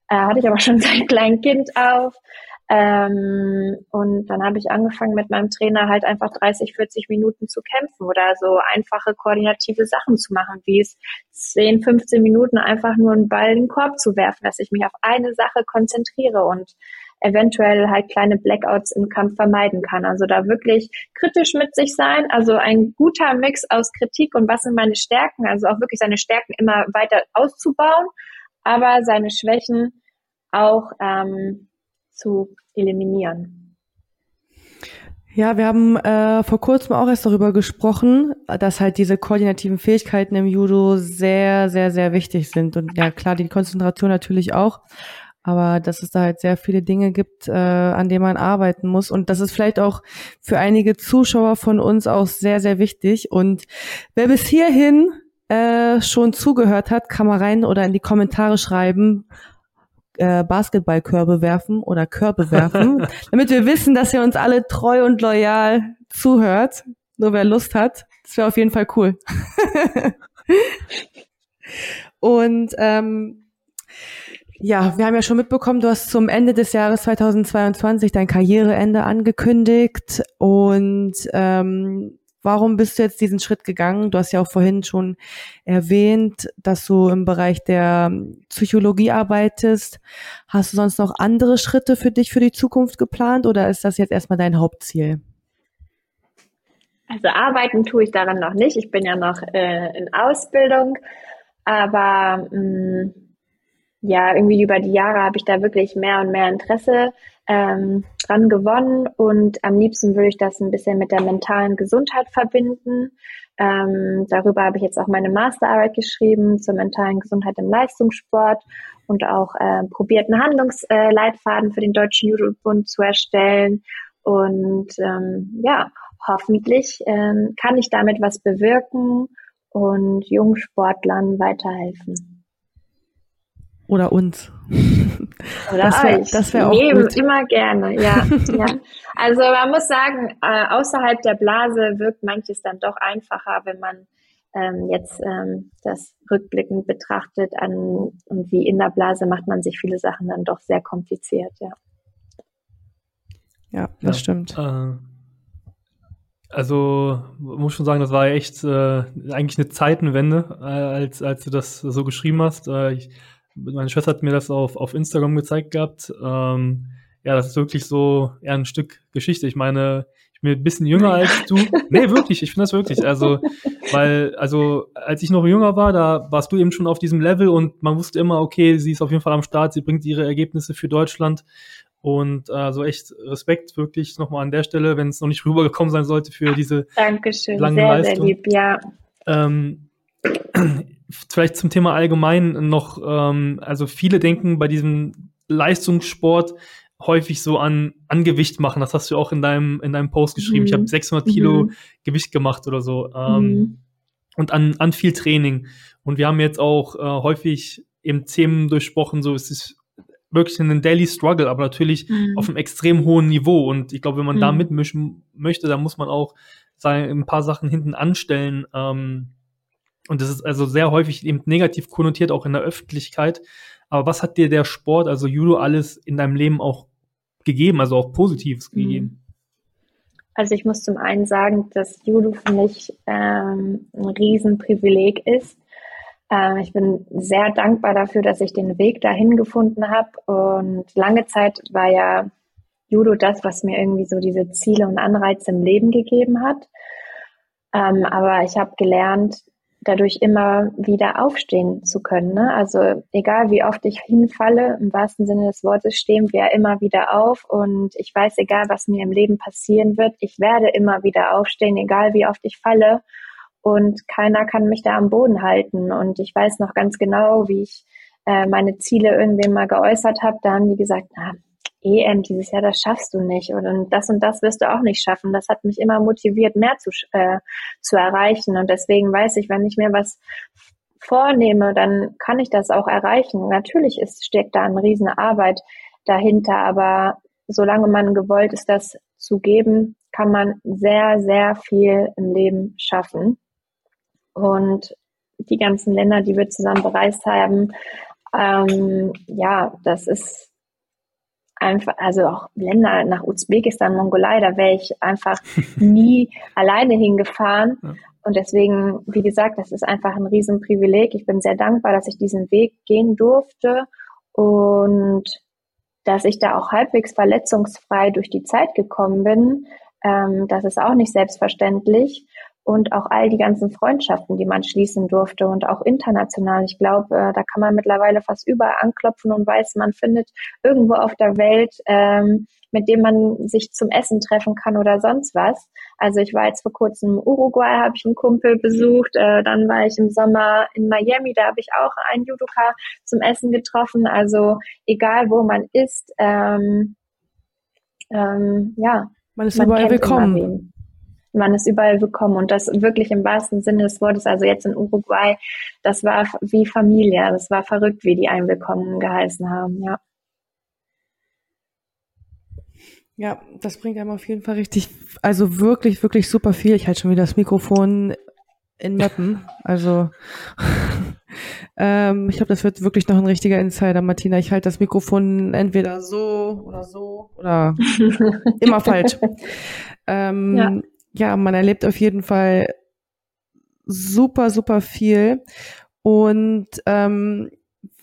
Äh, hatte ich aber <laughs> schon seit kleinem Kind auf. Ähm, und dann habe ich angefangen mit meinem Trainer halt einfach 30, 40 Minuten zu kämpfen oder so einfache koordinative Sachen zu machen, wie es 10, 15 Minuten einfach nur einen Ball in den Korb zu werfen, dass ich mich auf eine Sache konzentriere und eventuell halt kleine Blackouts im Kampf vermeiden kann. Also da wirklich kritisch mit sich sein, also ein guter Mix aus Kritik und was sind meine Stärken, also auch wirklich seine Stärken immer weiter auszubauen, aber seine Schwächen auch ähm, zu eliminieren. Ja, wir haben äh, vor kurzem auch erst darüber gesprochen, dass halt diese koordinativen Fähigkeiten im Judo sehr, sehr, sehr wichtig sind. Und ja, klar, die Konzentration natürlich auch. Aber dass es da halt sehr viele Dinge gibt, äh, an denen man arbeiten muss. Und das ist vielleicht auch für einige Zuschauer von uns auch sehr, sehr wichtig. Und wer bis hierhin äh, schon zugehört hat, kann mal rein oder in die Kommentare schreiben, äh, Basketballkörbe werfen oder Körbe werfen, <laughs> damit wir wissen, dass ihr uns alle treu und loyal zuhört. Nur wer Lust hat, das wäre auf jeden Fall cool. <laughs> und ähm, ja, wir haben ja schon mitbekommen, du hast zum Ende des Jahres 2022 dein Karriereende angekündigt und ähm, Warum bist du jetzt diesen Schritt gegangen? Du hast ja auch vorhin schon erwähnt, dass du im Bereich der Psychologie arbeitest. Hast du sonst noch andere Schritte für dich für die Zukunft geplant oder ist das jetzt erstmal dein Hauptziel? Also arbeiten tue ich daran noch nicht. Ich bin ja noch äh, in Ausbildung, aber mh, mm, ja, irgendwie über die Jahre habe ich da wirklich mehr und mehr Interesse ähm, dran gewonnen und am liebsten würde ich das ein bisschen mit der mentalen Gesundheit verbinden. Ähm, darüber habe ich jetzt auch meine Masterarbeit geschrieben zur mentalen Gesundheit im Leistungssport und auch äh, probiert, einen Handlungsleitfaden für den Deutschen Judo-Bund zu erstellen. Und ähm, ja, hoffentlich ähm, kann ich damit was bewirken und jungen Sportlern weiterhelfen. Oder uns. Oder das wär, euch. Das wäre auch Eben, gut. immer gerne, ja, <laughs> ja. Also man muss sagen, äh, außerhalb der Blase wirkt manches dann doch einfacher, wenn man ähm, jetzt ähm, das rückblickend betrachtet an und wie in der Blase macht man sich viele Sachen dann doch sehr kompliziert, ja. Ja, das ja, stimmt. Äh, also muss schon sagen, das war echt äh, eigentlich eine Zeitenwende, äh, als als du das so geschrieben hast. Äh, ich meine Schwester hat mir das auf, auf Instagram gezeigt gehabt. Ähm, ja, das ist wirklich so eher ein Stück Geschichte. Ich meine, ich bin ein bisschen jünger als du. <laughs> Nee, wirklich, ich finde das wirklich. Also, weil, also, als ich noch jünger war, da warst du eben schon auf diesem Level und man wusste immer, okay, sie ist auf jeden Fall am Start, sie bringt ihre Ergebnisse für Deutschland. Und also echt Respekt wirklich nochmal an der Stelle, wenn es noch nicht rübergekommen sein sollte für diese Dankeschön, langen sehr, Leistungen. sehr lieb, ja. Ähm, vielleicht zum Thema allgemein noch, ähm, also viele denken bei diesem Leistungssport häufig so an, an Gewicht machen. Das hast du auch in deinem, in deinem Post geschrieben. Mhm. Ich habe 600 Kilo mhm. Gewicht gemacht oder so. Ähm, mhm. Und an, an viel Training. Und wir haben jetzt auch äh, häufig eben Themen durchsprochen, so es ist wirklich ein Daily Struggle, aber natürlich mhm. auf einem extrem hohen Niveau. Und ich glaube, wenn man da mhm. mitmischen möchte, dann muss man auch ein paar Sachen hinten anstellen. Ähm, und das ist also sehr häufig eben negativ konnotiert, auch in der Öffentlichkeit. Aber was hat dir der Sport, also Judo, alles in deinem Leben auch gegeben, also auch Positives mhm. gegeben? Also ich muss zum einen sagen, dass Judo für mich ähm, ein Riesenprivileg ist. Ähm, ich bin sehr dankbar dafür, dass ich den Weg dahin gefunden habe. Und lange Zeit war ja Judo das, was mir irgendwie so diese Ziele und Anreize im Leben gegeben hat. Ähm, aber ich habe gelernt, dadurch immer wieder aufstehen zu können. Ne? Also egal wie oft ich hinfalle, im wahrsten Sinne des Wortes stehen wir immer wieder auf und ich weiß, egal was mir im Leben passieren wird, ich werde immer wieder aufstehen, egal wie oft ich falle und keiner kann mich da am Boden halten und ich weiß noch ganz genau, wie ich äh, meine Ziele irgendwem mal geäußert habe, da haben die gesagt, na, EM dieses Jahr, das schaffst du nicht oder das und das wirst du auch nicht schaffen. Das hat mich immer motiviert, mehr zu, äh, zu erreichen. Und deswegen weiß ich, wenn ich mir was vornehme, dann kann ich das auch erreichen. Natürlich ist, steckt da eine riesen Arbeit dahinter, aber solange man gewollt ist, das zu geben, kann man sehr, sehr viel im Leben schaffen. Und die ganzen Länder, die wir zusammen bereist haben, ähm, ja, das ist einfach, also auch Länder nach Usbekistan, Mongolei, da wäre ich einfach <laughs> nie alleine hingefahren. Ja. Und deswegen, wie gesagt, das ist einfach ein Riesenprivileg. Ich bin sehr dankbar, dass ich diesen Weg gehen durfte und dass ich da auch halbwegs verletzungsfrei durch die Zeit gekommen bin. Ähm, das ist auch nicht selbstverständlich und auch all die ganzen Freundschaften, die man schließen durfte und auch international. Ich glaube, äh, da kann man mittlerweile fast überall anklopfen und weiß, man findet irgendwo auf der Welt, ähm, mit dem man sich zum Essen treffen kann oder sonst was. Also ich war jetzt vor kurzem in Uruguay, habe ich einen Kumpel besucht, äh, dann war ich im Sommer in Miami, da habe ich auch einen Judoka zum Essen getroffen. Also egal wo man ist, ähm, ähm, ja. Man ist man überall willkommen man ist überall willkommen und das wirklich im wahrsten Sinne des Wortes, also jetzt in Uruguay, das war wie Familie, das war verrückt, wie die einen willkommen geheißen haben, ja. Ja, das bringt einem auf jeden Fall richtig, also wirklich, wirklich super viel. Ich halte schon wieder das Mikrofon in Mappen. Also <laughs> ähm, ich glaube, das wird wirklich noch ein richtiger Insider, Martina. Ich halte das Mikrofon entweder so oder so oder <laughs> immer falsch. Ähm, ja ja, man erlebt auf jeden Fall super, super viel. Und ähm,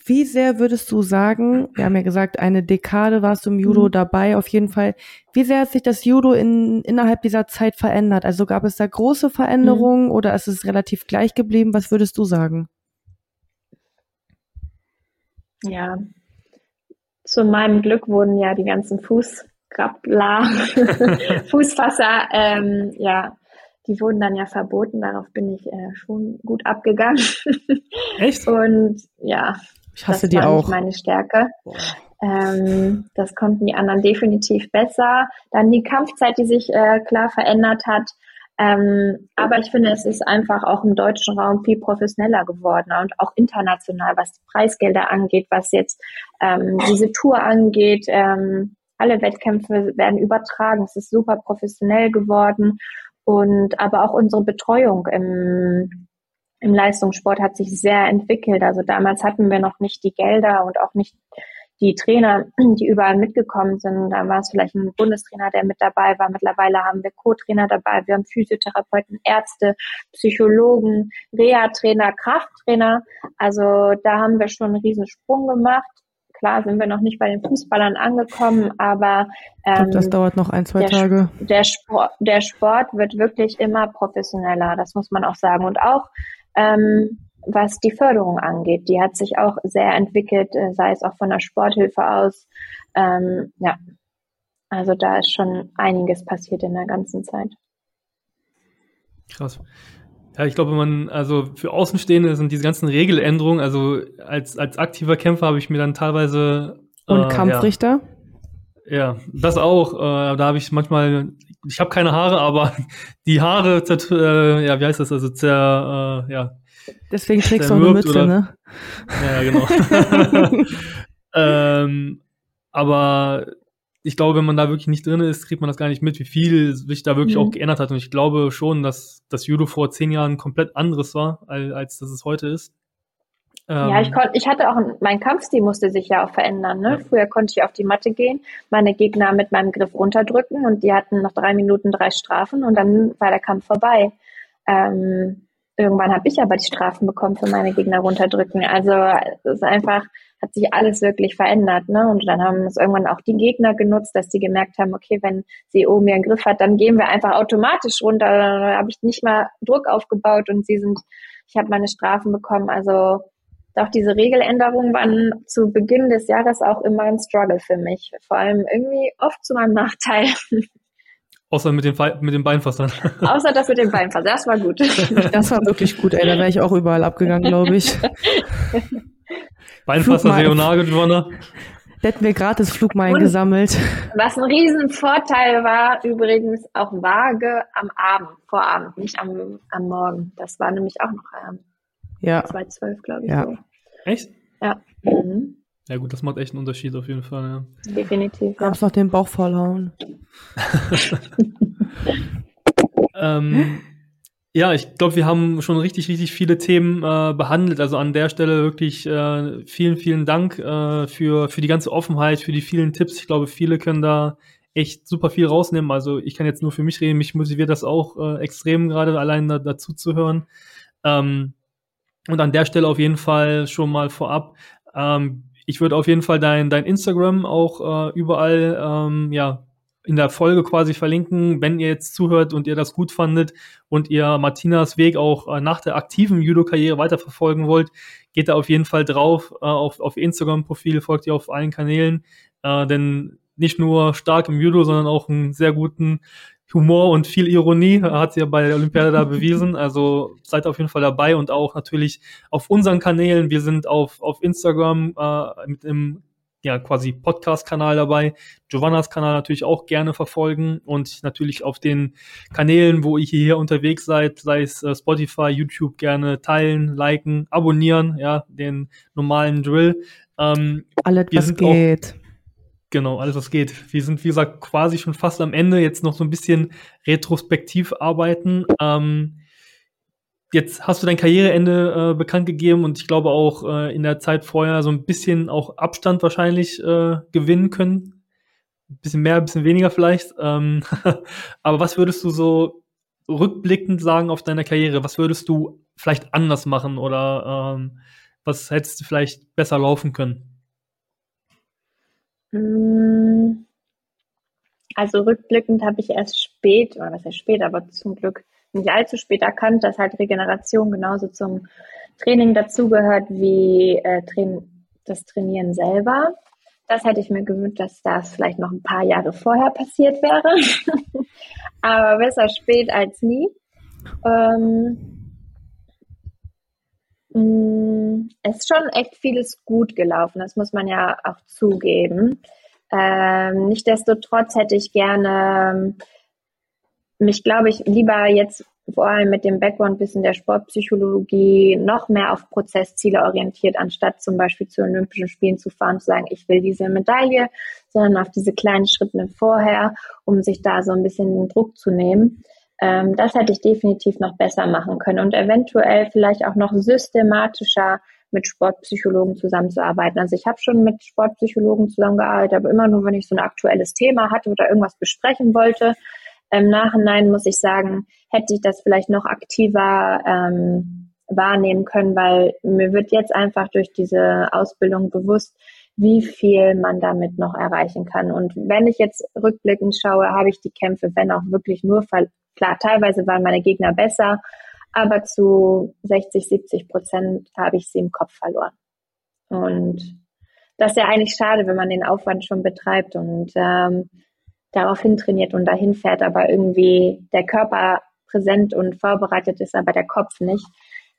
wie sehr würdest du sagen, wir haben ja gesagt, eine Dekade warst du im Judo mhm. dabei, auf jeden Fall. Wie sehr hat sich das Judo in, innerhalb dieser Zeit verändert? Also gab es da große Veränderungen mhm. oder ist es relativ gleich geblieben? Was würdest du sagen? Ja, zu meinem Glück wurden ja die ganzen Fuß, Grappler, <laughs> Fußfasser, ähm, ja, die wurden dann ja verboten. Darauf bin ich äh, schon gut abgegangen. <laughs> Echt? Und ja, ich hasse das die war auch. Nicht meine Stärke. Ähm, das konnten die anderen definitiv besser. Dann die Kampfzeit, die sich äh, klar verändert hat. Ähm, aber ich finde, es ist einfach auch im deutschen Raum viel professioneller geworden und auch international, was die Preisgelder angeht, was jetzt ähm, diese Tour angeht. Ähm, alle Wettkämpfe werden übertragen. Es ist super professionell geworden. Und aber auch unsere Betreuung im, im Leistungssport hat sich sehr entwickelt. Also damals hatten wir noch nicht die Gelder und auch nicht die Trainer, die überall mitgekommen sind. Da war es vielleicht ein Bundestrainer, der mit dabei war. Mittlerweile haben wir Co-Trainer dabei. Wir haben Physiotherapeuten, Ärzte, Psychologen, Reha-Trainer, Krafttrainer. Also da haben wir schon einen riesen Sprung gemacht. Klar sind wir noch nicht bei den Fußballern angekommen, aber ähm, glaub, das dauert noch ein, zwei der, Tage. Der Sport, der Sport wird wirklich immer professioneller, das muss man auch sagen. Und auch ähm, was die Förderung angeht, die hat sich auch sehr entwickelt, äh, sei es auch von der Sporthilfe aus. Ähm, ja, also da ist schon einiges passiert in der ganzen Zeit. Krass. Ja, ich glaube, man, also für Außenstehende sind diese ganzen Regeländerungen, also als, als aktiver Kämpfer habe ich mir dann teilweise. Und äh, Kampfrichter? Ja, ja, das auch. Äh, da habe ich manchmal, ich habe keine Haare, aber <laughs> die Haare, äh, ja, wie heißt das, also zer, äh, ja. Deswegen trägst du auch eine Mütze, oder, ne? Ja, genau. <laughs> <laughs> ähm, aber ich glaube, wenn man da wirklich nicht drin ist, kriegt man das gar nicht mit, wie viel sich da wirklich mhm. auch geändert hat. Und ich glaube schon, dass das Judo vor zehn Jahren komplett anderes war, als, als das es heute ist. Ähm, ja, ich konnte, ich hatte auch, mein Kampfstil musste sich ja auch verändern. Ne? Ja. Früher konnte ich auf die Matte gehen, meine Gegner mit meinem Griff runterdrücken und die hatten noch drei Minuten drei Strafen und dann war der Kampf vorbei. Ähm, irgendwann habe ich aber die Strafen bekommen für meine Gegner runterdrücken. Also es ist einfach, hat sich alles wirklich verändert. Ne? Und dann haben es irgendwann auch die Gegner genutzt, dass sie gemerkt haben, okay, wenn sie oben ihren Griff hat, dann gehen wir einfach automatisch runter. Dann habe ich nicht mal Druck aufgebaut und sie sind, ich habe meine Strafen bekommen. Also auch diese Regeländerungen waren zu Beginn des Jahres auch immer ein Struggle für mich. Vor allem irgendwie oft zu meinem Nachteil. <laughs> Außer mit, den mit dem Beinfassern. <laughs> Außer das mit dem Beinfassern, das war gut. Das war wirklich gut, ey. Da wäre ich auch überall abgegangen, glaube ich. <laughs> Beinfasser, Seonage gewonnen. Da hätten wir gratis Flugmeilen Und gesammelt. Was ein Riesenvorteil war, übrigens auch Waage am Abend, Vorabend, nicht am, am Morgen. Das war nämlich auch noch ähm, ja. 2012, glaube ich. Ja. So. Echt? Ja. Mhm. Ja gut, das macht echt einen Unterschied auf jeden Fall, ja. Definitiv. Ja. Darfst noch den Bauch vollhauen. <laughs> ähm, ja, ich glaube, wir haben schon richtig, richtig viele Themen äh, behandelt. Also an der Stelle wirklich äh, vielen, vielen Dank äh, für, für die ganze Offenheit, für die vielen Tipps. Ich glaube, viele können da echt super viel rausnehmen. Also ich kann jetzt nur für mich reden, mich motiviert das auch äh, extrem gerade allein da, dazu zu hören. Ähm, und an der Stelle auf jeden Fall schon mal vorab. Ähm, ich würde auf jeden Fall dein, dein Instagram auch äh, überall ähm, ja, in der Folge quasi verlinken, wenn ihr jetzt zuhört und ihr das gut fandet und ihr Martinas Weg auch äh, nach der aktiven Judo-Karriere weiterverfolgen wollt, geht da auf jeden Fall drauf äh, auf, auf Instagram-Profil, folgt ihr auf allen Kanälen, äh, denn nicht nur stark im Judo, sondern auch einen sehr guten Humor und viel Ironie hat sie ja bei der Olympiade da bewiesen. Also seid auf jeden Fall dabei und auch natürlich auf unseren Kanälen. Wir sind auf, auf Instagram äh, mit dem ja quasi Podcast-Kanal dabei. Giovannas Kanal natürlich auch gerne verfolgen und natürlich auf den Kanälen, wo ihr hier unterwegs seid, sei es äh, Spotify, YouTube, gerne teilen, liken, abonnieren, ja, den normalen Drill. Ähm, Alles, was geht. Auch, Genau, alles was geht. Wir sind, wie gesagt, quasi schon fast am Ende, jetzt noch so ein bisschen retrospektiv arbeiten. Ähm, jetzt hast du dein Karriereende äh, bekannt gegeben und ich glaube auch äh, in der Zeit vorher so ein bisschen auch Abstand wahrscheinlich äh, gewinnen können. Ein bisschen mehr, ein bisschen weniger vielleicht. Ähm, <laughs> aber was würdest du so rückblickend sagen auf deine Karriere? Was würdest du vielleicht anders machen oder ähm, was hättest du vielleicht besser laufen können? Mm. Also rückblickend habe ich erst spät, oder was heißt spät, aber zum Glück nicht allzu spät erkannt, dass halt Regeneration genauso zum Training dazugehört wie äh, das Trainieren selber. Das hätte ich mir gewünscht, dass das vielleicht noch ein paar Jahre vorher passiert wäre. <laughs> aber besser spät als nie. Ähm, Mm, es ist schon echt vieles gut gelaufen, das muss man ja auch zugeben. Ähm, Nichtsdestotrotz hätte ich gerne mich, glaube ich, lieber jetzt vor allem mit dem Background-Wissen der Sportpsychologie noch mehr auf Prozessziele orientiert, anstatt zum Beispiel zu Olympischen Spielen zu fahren, zu sagen, ich will diese Medaille, sondern auf diese kleinen Schritte vorher, um sich da so ein bisschen Druck zu nehmen. Ähm, das hätte ich definitiv noch besser machen können und eventuell vielleicht auch noch systematischer mit Sportpsychologen zusammenzuarbeiten. Also ich habe schon mit Sportpsychologen zusammengearbeitet, aber immer nur, wenn ich so ein aktuelles Thema hatte oder irgendwas besprechen wollte. Im Nachhinein muss ich sagen, hätte ich das vielleicht noch aktiver ähm, wahrnehmen können, weil mir wird jetzt einfach durch diese Ausbildung bewusst, wie viel man damit noch erreichen kann. Und wenn ich jetzt rückblickend schaue, habe ich die Kämpfe, wenn auch wirklich nur Klar, teilweise waren meine Gegner besser, aber zu 60, 70 Prozent habe ich sie im Kopf verloren. Und das ist ja eigentlich schade, wenn man den Aufwand schon betreibt und ähm, daraufhin trainiert und dahin fährt, aber irgendwie der Körper präsent und vorbereitet ist, aber der Kopf nicht,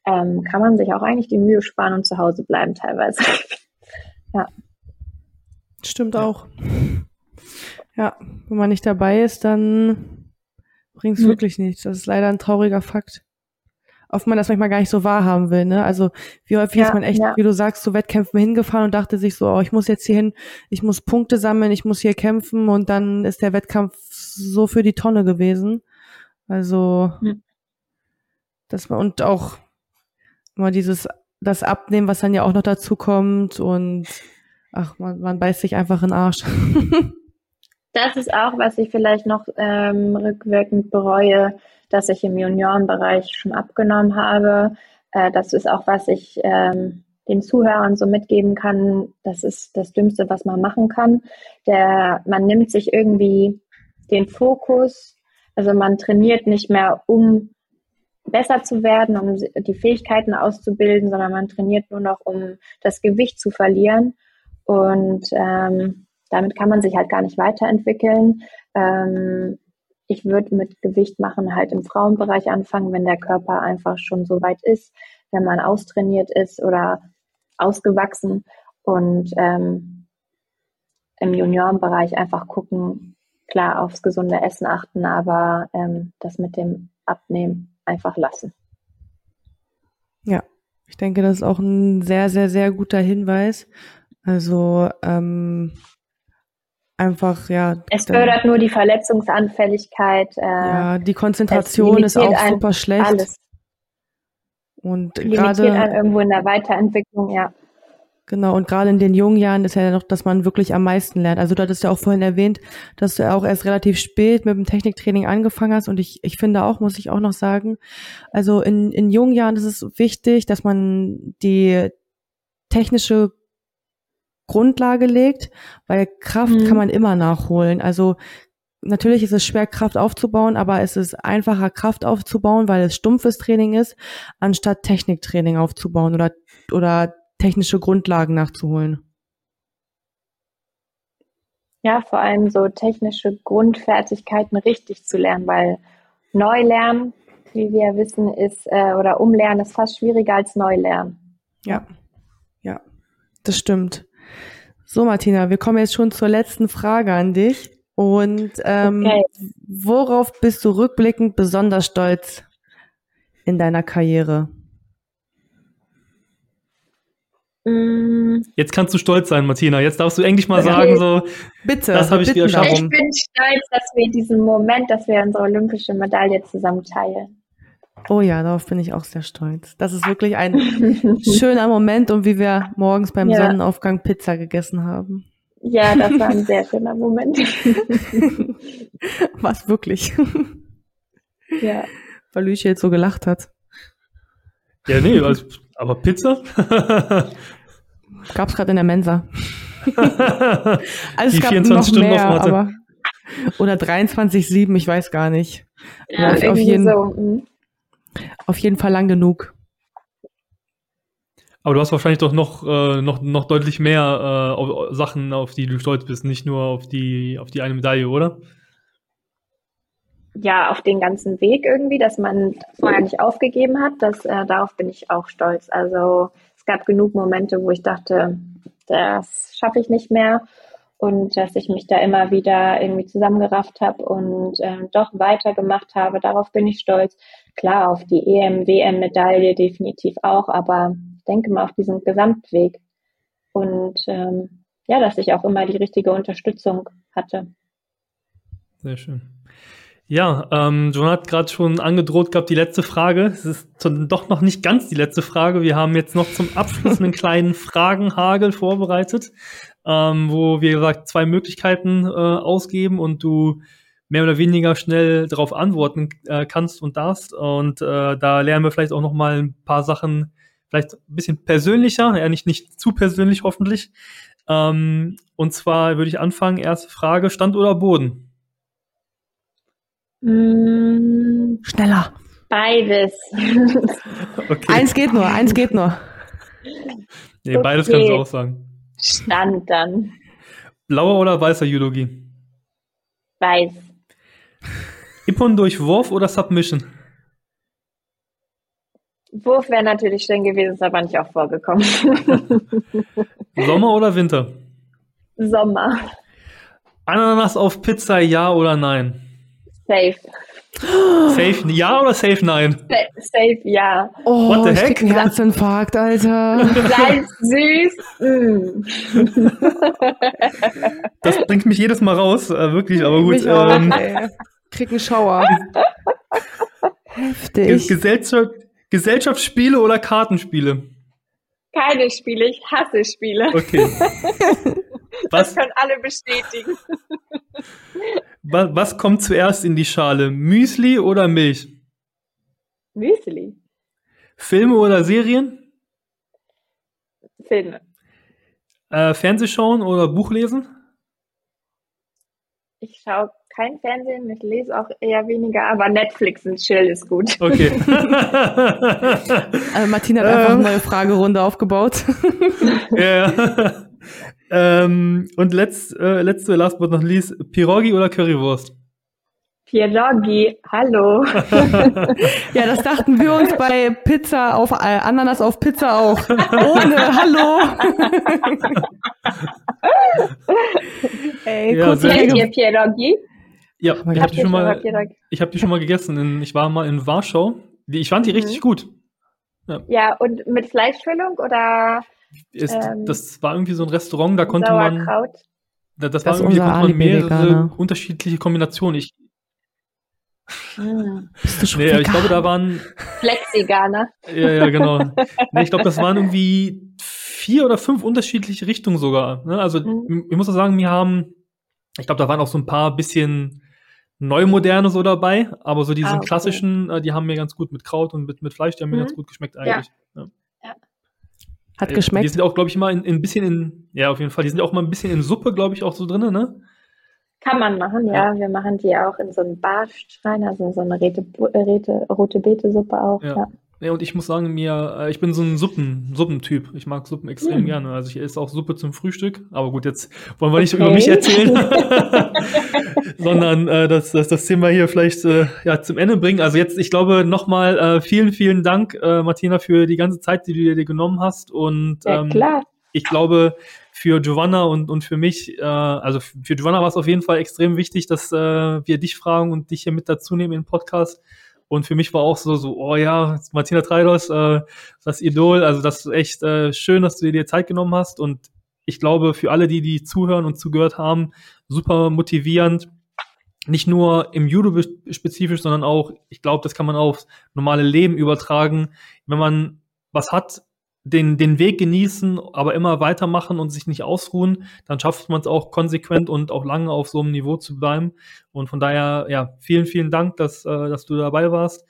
ähm, kann man sich auch eigentlich die Mühe sparen und zu Hause bleiben teilweise. <laughs> ja. Stimmt auch. Ja, wenn man nicht dabei ist, dann bringt's mhm. wirklich nichts. Das ist leider ein trauriger Fakt. Oft man das manchmal gar nicht so wahrhaben will, ne? Also wie häufig Ja, ist man echt, ja. wie du sagst, zu Wettkämpfen hingefahren und dachte sich so, oh, ich muss jetzt hier hin, ich muss Punkte sammeln, ich muss hier kämpfen und dann ist der Wettkampf so für die Tonne gewesen. Also Hm. das war und auch immer dieses das Abnehmen, was dann ja auch noch dazu kommt und ach, man, man beißt sich einfach in den Arsch. <laughs> Das ist auch, was ich vielleicht noch ähm, rückwirkend bereue, dass ich im Juniorenbereich schon abgenommen habe. Äh, das ist auch, was ich ähm, den Zuhörern so mitgeben kann. Das ist das Dümmste, was man machen kann. Der, man nimmt sich irgendwie den Fokus, also man trainiert nicht mehr, um besser zu werden, um die Fähigkeiten auszubilden, sondern man trainiert nur noch, um das Gewicht zu verlieren. Und ähm, damit kann man sich halt gar nicht weiterentwickeln. Ähm, ich würde mit Gewicht machen halt im Frauenbereich anfangen, wenn der Körper einfach schon so weit ist, wenn man austrainiert ist oder ausgewachsen und ähm, im Juniorenbereich einfach gucken, klar aufs gesunde Essen achten, aber ähm, das mit dem Abnehmen einfach lassen. Ja, ich denke, das ist auch ein sehr, sehr, sehr guter Hinweis. Also ähm, einfach, ja. Es fördert nur die Verletzungsanfälligkeit. Äh, Ja, die Konzentration ist auch super schlecht. Alles Und gerade, irgendwo in der Weiterentwicklung, ja. genau, und gerade in den jungen Jahren ist ja noch, dass man wirklich am meisten lernt. Also du hattest ja auch vorhin erwähnt, dass du ja auch erst relativ spät mit dem Techniktraining angefangen hast. Und ich, ich finde auch, muss ich auch noch sagen, also in, in jungen Jahren ist es wichtig, dass man die technische Grundlage legt, weil Kraft Mhm. kann man immer nachholen. Also natürlich ist es schwer, Kraft aufzubauen, aber es ist einfacher, Kraft aufzubauen, weil es stumpfes Training ist, anstatt Techniktraining aufzubauen oder, oder technische Grundlagen nachzuholen. Ja, vor allem so technische Grundfertigkeiten richtig zu lernen, weil Neulernen, wie wir wissen, ist, äh, oder Umlernen ist fast schwieriger als Neulernen. Ja, ja, das stimmt. So, Martina, wir kommen jetzt schon zur letzten Frage an dich. Und ähm, Okay. worauf bist du rückblickend besonders stolz in deiner Karriere? Mm, Jetzt kannst du stolz sein, Martina. Jetzt darfst du endlich mal sagen, so, Bitte. Das habe ich dir. Ich bin stolz, dass wir diesen Moment, dass wir unsere olympische Medaille zusammen teilen. Oh ja, darauf bin ich auch sehr stolz. Das ist wirklich ein schöner Moment und wie wir morgens beim Ja. Sonnenaufgang Pizza gegessen haben. Ja, das war ein <laughs> sehr schöner Moment. <laughs> Was wirklich. <laughs> ja. Weil Lüche jetzt so gelacht hat. ja, nee, also, aber Pizza? Gab's gerade in der Mensa. Also es Die gab 24 noch Stunden mehr, offen hatte. aber oder 23,7, ich weiß gar nicht. ja, auf jeden- so. Auf jeden Fall lang genug. Aber du hast wahrscheinlich doch noch, äh, noch, noch deutlich mehr äh, auf, Sachen, auf die du stolz bist, nicht nur auf die, auf die eine Medaille, oder? ja, auf den ganzen Weg irgendwie, dass man vorher nicht aufgegeben hat, das, äh, darauf bin ich auch stolz. Also es gab genug Momente, wo ich dachte, das schaffe ich nicht mehr und dass ich mich da immer wieder irgendwie zusammengerafft habe und ähm, doch weitergemacht habe. Darauf bin ich stolz. Klar, auf die EM, WM-Medaille definitiv auch, aber ich denke mal auf diesen Gesamtweg und ähm, ja, dass ich auch immer die richtige Unterstützung hatte. Sehr schön. Ja, ähm, John hat gerade schon angedroht gehabt, die letzte Frage. Es ist doch noch nicht ganz die letzte Frage. Wir haben jetzt noch zum Abschluss einen kleinen Fragenhagel vorbereitet, ähm, wo wir gesagt zwei Möglichkeiten äh, ausgeben und du mehr oder weniger schnell darauf antworten äh, kannst und darfst. Und äh, da lernen wir vielleicht auch noch mal ein paar Sachen, vielleicht ein bisschen persönlicher, ja nicht nicht zu persönlich hoffentlich. Ähm, und zwar würde ich anfangen. Erste Frage: Stand oder Boden? Mm, Schneller. Beides. <laughs> Okay. Eins geht nur, eins geht nur. Nee, beides Okay. kannst du auch sagen. Stand dann. Blauer oder weißer Judogi? Weiß. Ippon durch Wurf oder Submission? Wurf wäre natürlich schön gewesen, ist aber nicht auch vorgekommen. <laughs> Sommer oder Winter? Sommer. Ananas auf Pizza, ja oder nein? Safe. Safe ja oder safe nein? Safe ja. Oh, What the ich heck? krieg einen Herzinfarkt, Alter. Salz, süß. Mm. <laughs> Das bringt mich jedes Mal raus, äh, wirklich, aber gut. Mich auch, Ähm, ey. Krieg einen Schauer. Heftig. Gesellschaft, Gesellschaftsspiele oder Kartenspiele? Keine Spiele, ich hasse Spiele. Okay. <laughs> Das Was, können alle bestätigen. Wa- was kommt zuerst in die Schale? Müsli oder Milch? Müsli. Filme oder Serien? Filme. Äh, Fernsehschauen oder Buch lesen? Ich schaue kein Fernsehen, ich lese auch eher weniger, aber Netflix und Chill ist gut. Okay. Also <laughs> Martina hat einfach Ähm. eine neue Fragerunde aufgebaut. ja. <laughs> ähm, und letzt, äh, letzte, last but not least, Pirogi oder Currywurst? Pierogi, hallo. <laughs> Ja, das dachten wir uns bei Pizza auf äh, Ananas auf Pizza auch. Ohne Hallo. <laughs> Ey, Ja, kurz Kennt ihr Pierogi? Ja, ich habe die ihr schon mal mal, Pierogi? ich habe die schon mal gegessen. In, ich war mal in Warschau. Die, ich fand die Mhm. richtig gut. Ja, und mit Fleischfüllung oder Ist, Ähm, das war irgendwie so ein Restaurant, da konnte man, Sauerkraut? da, das, Das war irgendwie, unser konnte man mehrere unterschiedliche Kombinationen. Ich, Mm. Bist du schon nee, ich glaube, da waren, Flexiganer. ja, ja, genau. <laughs> nee, ich glaube, das waren irgendwie vier oder fünf unterschiedliche Richtungen sogar. Ne? Also, Mhm. ich muss auch sagen, wir haben, ich glaube, da waren auch so ein paar bisschen Neumoderne so dabei, aber so diese Ah, okay. klassischen, äh, die haben mir ganz gut mit Kraut und mit, mit Fleisch, die haben mir Mhm. ganz gut geschmeckt eigentlich. Ja. Hat Die geschmeckt. sind auch, glaube ich, mal in, in ein bisschen in, ja, auf jeden Fall, die sind auch mal ein bisschen in Suppe, glaube ich, auch so drin, ne? Kann man machen, ja. Wir machen die auch in so einen Barschrein, also in so eine Rete, Rete, rote Beete-Suppe auch. Ja. Ja. Ja, und ich muss sagen, mir, äh, ich bin so ein Suppen, Suppentyp. Ich mag Suppen extrem Hm. gerne. Also ich esse auch Suppe zum Frühstück. Aber gut, jetzt wollen wir nicht Okay. über mich erzählen, <laughs> <laughs> sondern äh, das, das, das Thema hier vielleicht äh, ja, zum Ende bringen. Also jetzt, ich glaube, nochmal äh, vielen, vielen Dank, äh, Martina, für die ganze Zeit, die du dir genommen hast. Und Ja, ähm, klar. ich glaube, für Giovanna und, und für mich, äh, also für Giovanna war es auf jeden Fall extrem wichtig, dass äh, wir dich fragen und dich hier mit dazu nehmen in den Podcast. Und für mich war auch so, so, oh ja, Martina Treidos, äh, das Idol, also das ist echt äh, schön, dass du dir Zeit genommen hast. Und ich glaube, für alle, die, die zuhören und zugehört haben, super motivierend. Nicht nur im Judo spezifisch, sondern auch, ich glaube, das kann man aufs normale Leben übertragen. Wenn man was hat, den, den Weg genießen, aber immer weitermachen und sich nicht ausruhen, dann schafft man es auch konsequent und auch lange auf so einem Niveau zu bleiben. Und von daher, ja, vielen, vielen Dank, dass, äh, dass du dabei warst.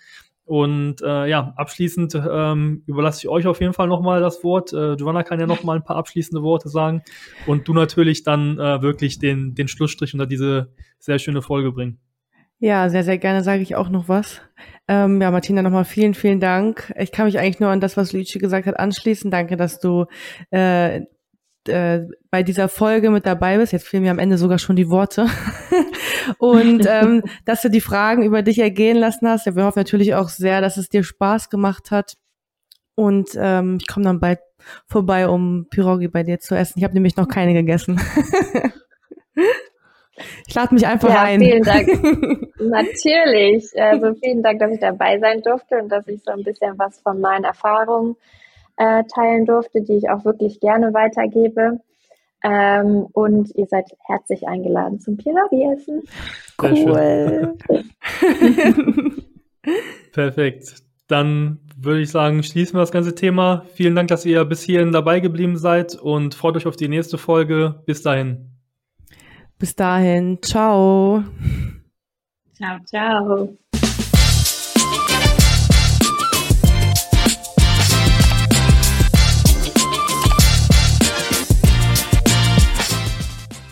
Und äh, ja, abschließend ähm, überlasse ich euch auf jeden Fall nochmal das Wort. Äh, Giovanna kann ja nochmal ein paar abschließende Worte sagen und du natürlich dann äh, wirklich den, den Schlussstrich unter diese sehr schöne Folge bringen. Ja, sehr, sehr gerne sage ich auch noch was. Ähm, ja, Martina, nochmal vielen, vielen Dank. Ich kann mich eigentlich nur an das, was Luigi gesagt hat, anschließen. Danke, dass du äh, äh, bei dieser Folge mit dabei bist. Jetzt fehlen mir am Ende sogar schon die Worte. <laughs> Und ähm, <laughs> dass du die Fragen über dich ergehen lassen hast. Ja, wir hoffen natürlich auch sehr, dass es dir Spaß gemacht hat. Und ähm, ich komme dann bald vorbei, um Pirogi bei dir zu essen. Ich habe nämlich noch keine gegessen. <laughs> ich lade mich einfach Ja, ein. vielen Dank. <laughs> Natürlich. Also vielen Dank, dass ich dabei sein durfte und dass ich so ein bisschen was von meinen Erfahrungen äh, teilen durfte, die ich auch wirklich gerne weitergebe. Ähm, und ihr seid herzlich eingeladen zum schön. Cool. <laughs> Perfekt. Dann würde ich sagen, schließen wir das ganze Thema. Vielen Dank, dass ihr bis hierhin dabei geblieben seid und freut euch auf die nächste Folge. Bis dahin. Bis dahin, ciao. Ciao, ciao.